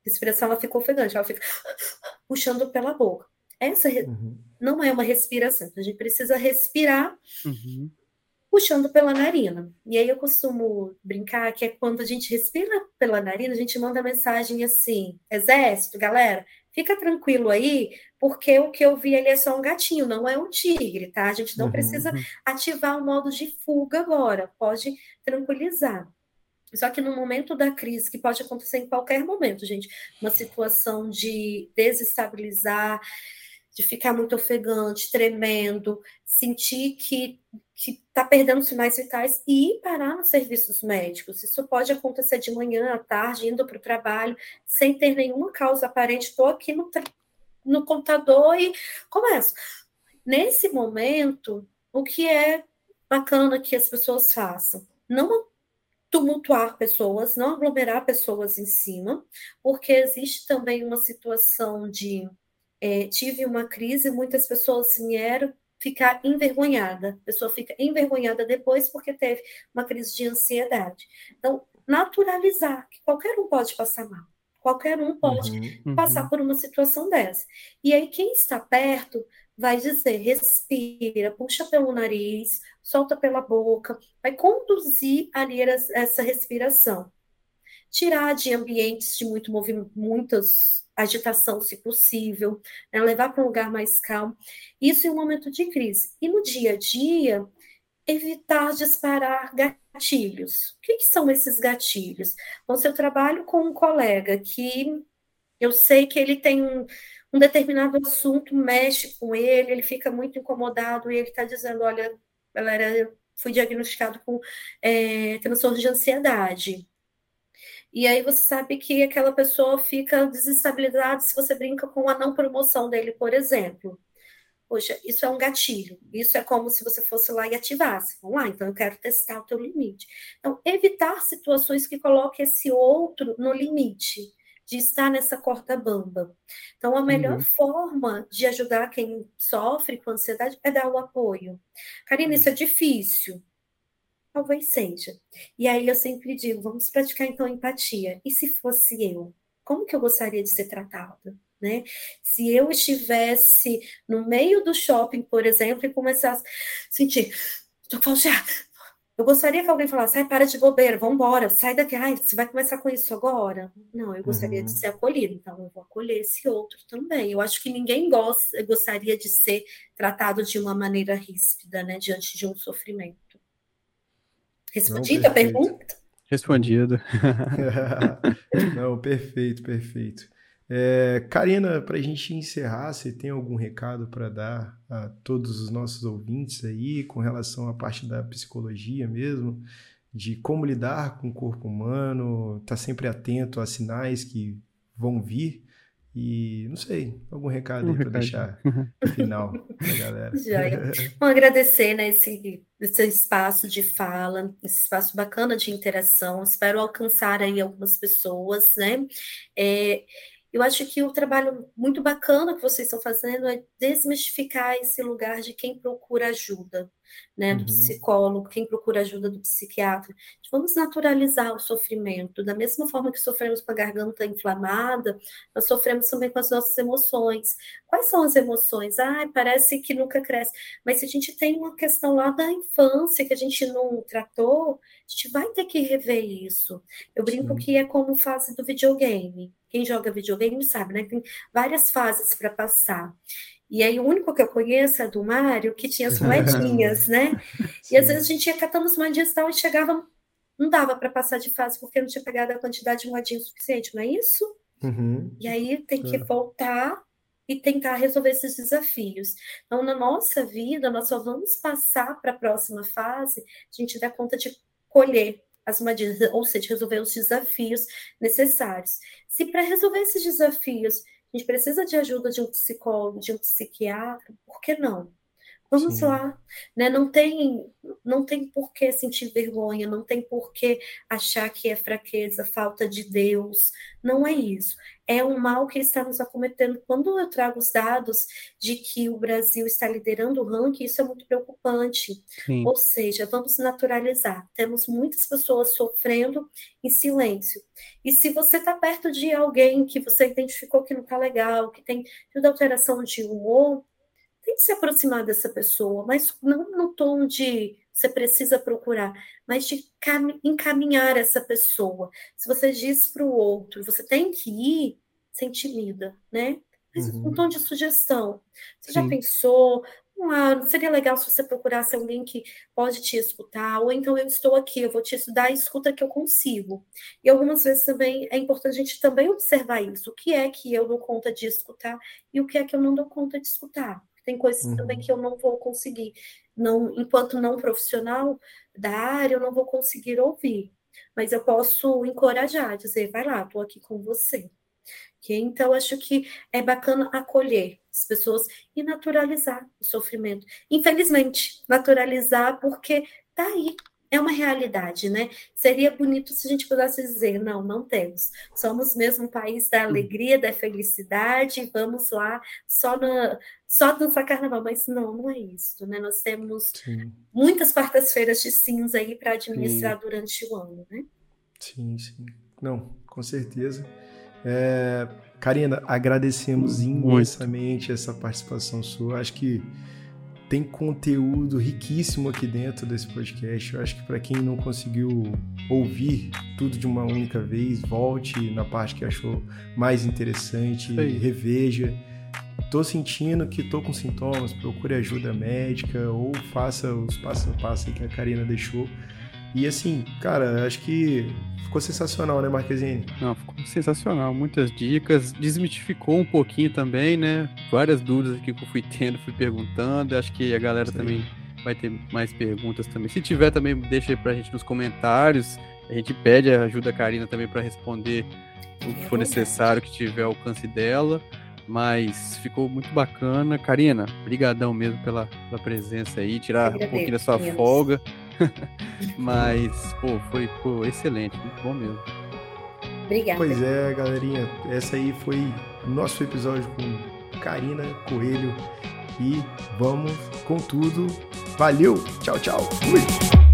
Respiração ela fica ofegante, ela fica puxando pela boca. Essa uhum. não é uma respiração, a gente precisa respirar uhum. puxando pela narina. E aí eu costumo brincar que é quando a gente respira pela narina, a gente manda mensagem assim: exército, galera, fica tranquilo aí, porque o que eu vi ali é só um gatinho, não é um tigre, tá? A gente não uhum. precisa ativar o modo de fuga agora, pode tranquilizar. Só que no momento da crise, que pode acontecer em qualquer momento, gente, uma situação de desestabilizar, de ficar muito ofegante, tremendo, sentir que está perdendo sinais vitais e ir parar nos serviços médicos. Isso pode acontecer de manhã, à tarde, indo para o trabalho, sem ter nenhuma causa aparente. Estou aqui no, no computador e começo. Nesse momento, o que é bacana que as pessoas façam? Não tumultuar pessoas, não aglomerar pessoas em cima, porque existe também uma situação de é, tive uma crise, muitas pessoas vieram ficar envergonhada. A pessoa fica envergonhada depois porque teve uma crise de ansiedade. Então, naturalizar que qualquer um pode passar mal. Qualquer um pode uhum, passar uhum. por uma situação dessa. E aí, quem está perto vai dizer: respira, puxa pelo nariz, solta pela boca, vai conduzir ali essa respiração. Tirar de ambientes de muito movimento, muitas agitação, se possível, né? levar para um lugar mais calmo. Isso em um momento de crise. E no dia a dia, evitar disparar gatilhos. O que, que são esses gatilhos? Bom, se eu trabalho com um colega que eu sei que ele tem um, um determinado assunto, mexe com ele, ele fica muito incomodado e ele está dizendo: olha, galera, eu fui diagnosticado com é, transtorno de ansiedade. E aí você sabe que aquela pessoa fica desestabilizada se você brinca com a não promoção dele, por exemplo. Poxa, isso é um gatilho. Isso é como se você fosse lá e ativasse. Vamos lá, então eu quero testar o teu limite. Então, evitar situações que coloquem esse outro no limite de estar nessa corda bamba. Então, a melhor uhum. forma de ajudar quem sofre com ansiedade é dar o apoio. Karina, isso é difícil. Talvez seja. E aí eu sempre digo, vamos praticar então empatia. E se fosse eu? Como que eu gostaria de ser tratada? Né? Se eu estivesse no meio do shopping, por exemplo, e começasse a sentir, estou falseada, eu gostaria que alguém falasse, ai, para de bobeira, vamos embora, sai daqui, ai, você vai começar com isso agora? Não, eu gostaria uhum. de ser acolhida, então eu vou acolher esse outro também. Eu acho que ninguém gosta, gostaria de ser tratado de uma maneira ríspida, né, diante de um sofrimento. Respondi a pergunta? Respondido. Não, perfeito, perfeito. É, Karina, para a gente encerrar, você tem algum recado para dar a todos os nossos ouvintes aí com relação à parte da psicologia mesmo, de como lidar com o corpo humano, estar tá sempre atento a sinais que vão vir e não sei, algum recado aí para deixar no final da galera. Joia. Vamos agradecer né, esse, esse espaço de fala, esse espaço bacana de interação. Espero alcançar aí algumas pessoas, né? É, eu acho que o trabalho muito bacana que vocês estão fazendo é desmistificar esse lugar de quem procura ajuda, né, do uhum. psicólogo, quem procura ajuda do psiquiatra. Vamos naturalizar o sofrimento, da mesma forma que sofremos com a garganta inflamada, nós sofremos também com as nossas emoções. Quais são as emoções? Ai, parece que nunca cresce. Mas se a gente tem uma questão lá da infância que a gente não tratou, a gente vai ter que rever isso. Eu brinco Sim. que é como fase do videogame. Quem joga videogame sabe, né? Tem várias fases para passar. E aí, o único que eu conheço é do Mário, que tinha as moedinhas, né? E às vezes a gente ia catando as moedinhas e tal, e chegava, não dava para passar de fase, porque não tinha pegado a quantidade de moedinhas suficiente, não é isso? Uhum. E aí tem que é. voltar e tentar resolver esses desafios. Então, na nossa vida, nós só vamos passar para a próxima fase, a gente dá conta de colher as medidas, ou seja, resolver os desafios necessários. Se para resolver esses desafios gente precisa de ajuda de um psicólogo, de um psiquiatra, por que não? Vamos Sim. lá, né? Não tem, não tem por que sentir vergonha, não tem por que achar que é fraqueza, falta de Deus. Não é isso. É um mal que está nos acometendo. Quando eu trago os dados de que o Brasil está liderando o ranking, isso é muito preocupante. Sim. Ou seja, vamos naturalizar. Temos muitas pessoas sofrendo em silêncio. E se você está perto de alguém que você identificou que não está legal, que tem tido alteração de humor, tem que se aproximar dessa pessoa, mas não no tom de você precisa procurar, mas de encaminhar essa pessoa. Se você diz para o outro, você tem que ir, se intimida, né? Mas uhum. um tom de sugestão. Você Sim. já pensou? Ah, seria legal se você procurasse alguém que pode te escutar, ou então eu estou aqui, eu vou te estudar, escuta que eu consigo. E algumas vezes também é importante a gente também observar isso. O que é que eu dou conta de escutar e o que é que eu não dou conta de escutar. Tem coisas uhum. também que eu não vou conseguir, não, enquanto não profissional da área, eu não vou conseguir ouvir. Mas eu posso encorajar, dizer, vai lá, estou aqui com você. Que, então, acho que é bacana acolher as pessoas e naturalizar o sofrimento. Infelizmente, naturalizar porque tá aí, é uma realidade, né? Seria bonito se a gente pudesse dizer, não, não temos. Somos mesmo um país da alegria, da felicidade, vamos lá só na só dançar carnaval, mas não, não é isso, né? Nós temos sim. muitas quartas-feiras de cinza aí para administrar sim. durante o ano, né? Sim, sim. Não, com certeza. É, Karina, agradecemos imensamente essa participação sua. Acho que tem conteúdo riquíssimo aqui dentro desse podcast. Eu acho que para quem não conseguiu ouvir tudo de uma única vez, volte na parte que achou mais interessante, reveja. Tô sentindo que tô com sintomas, procure ajuda médica ou faça os passo a passo que a Karina deixou. E assim, cara, acho que ficou sensacional, né, Marquezine? Não, ficou sensacional. Muitas dicas. Desmitificou um pouquinho também, né? Várias dúvidas aqui que eu fui tendo, fui perguntando. Acho que a galera Sim. também vai ter mais perguntas também. Se tiver também, deixa aí pra gente nos comentários. A gente pede a ajuda da Karina também para responder o que for necessário que tiver alcance dela. Mas ficou muito bacana. Karina, brigadão mesmo pela, pela presença aí, tirar um pouquinho da sua folga. Mas, pô, foi pô, excelente, muito bom mesmo. Obrigada. Pois é, galerinha, essa aí foi o nosso episódio com Karina Coelho. E vamos com tudo. Valeu, tchau, tchau. Fui.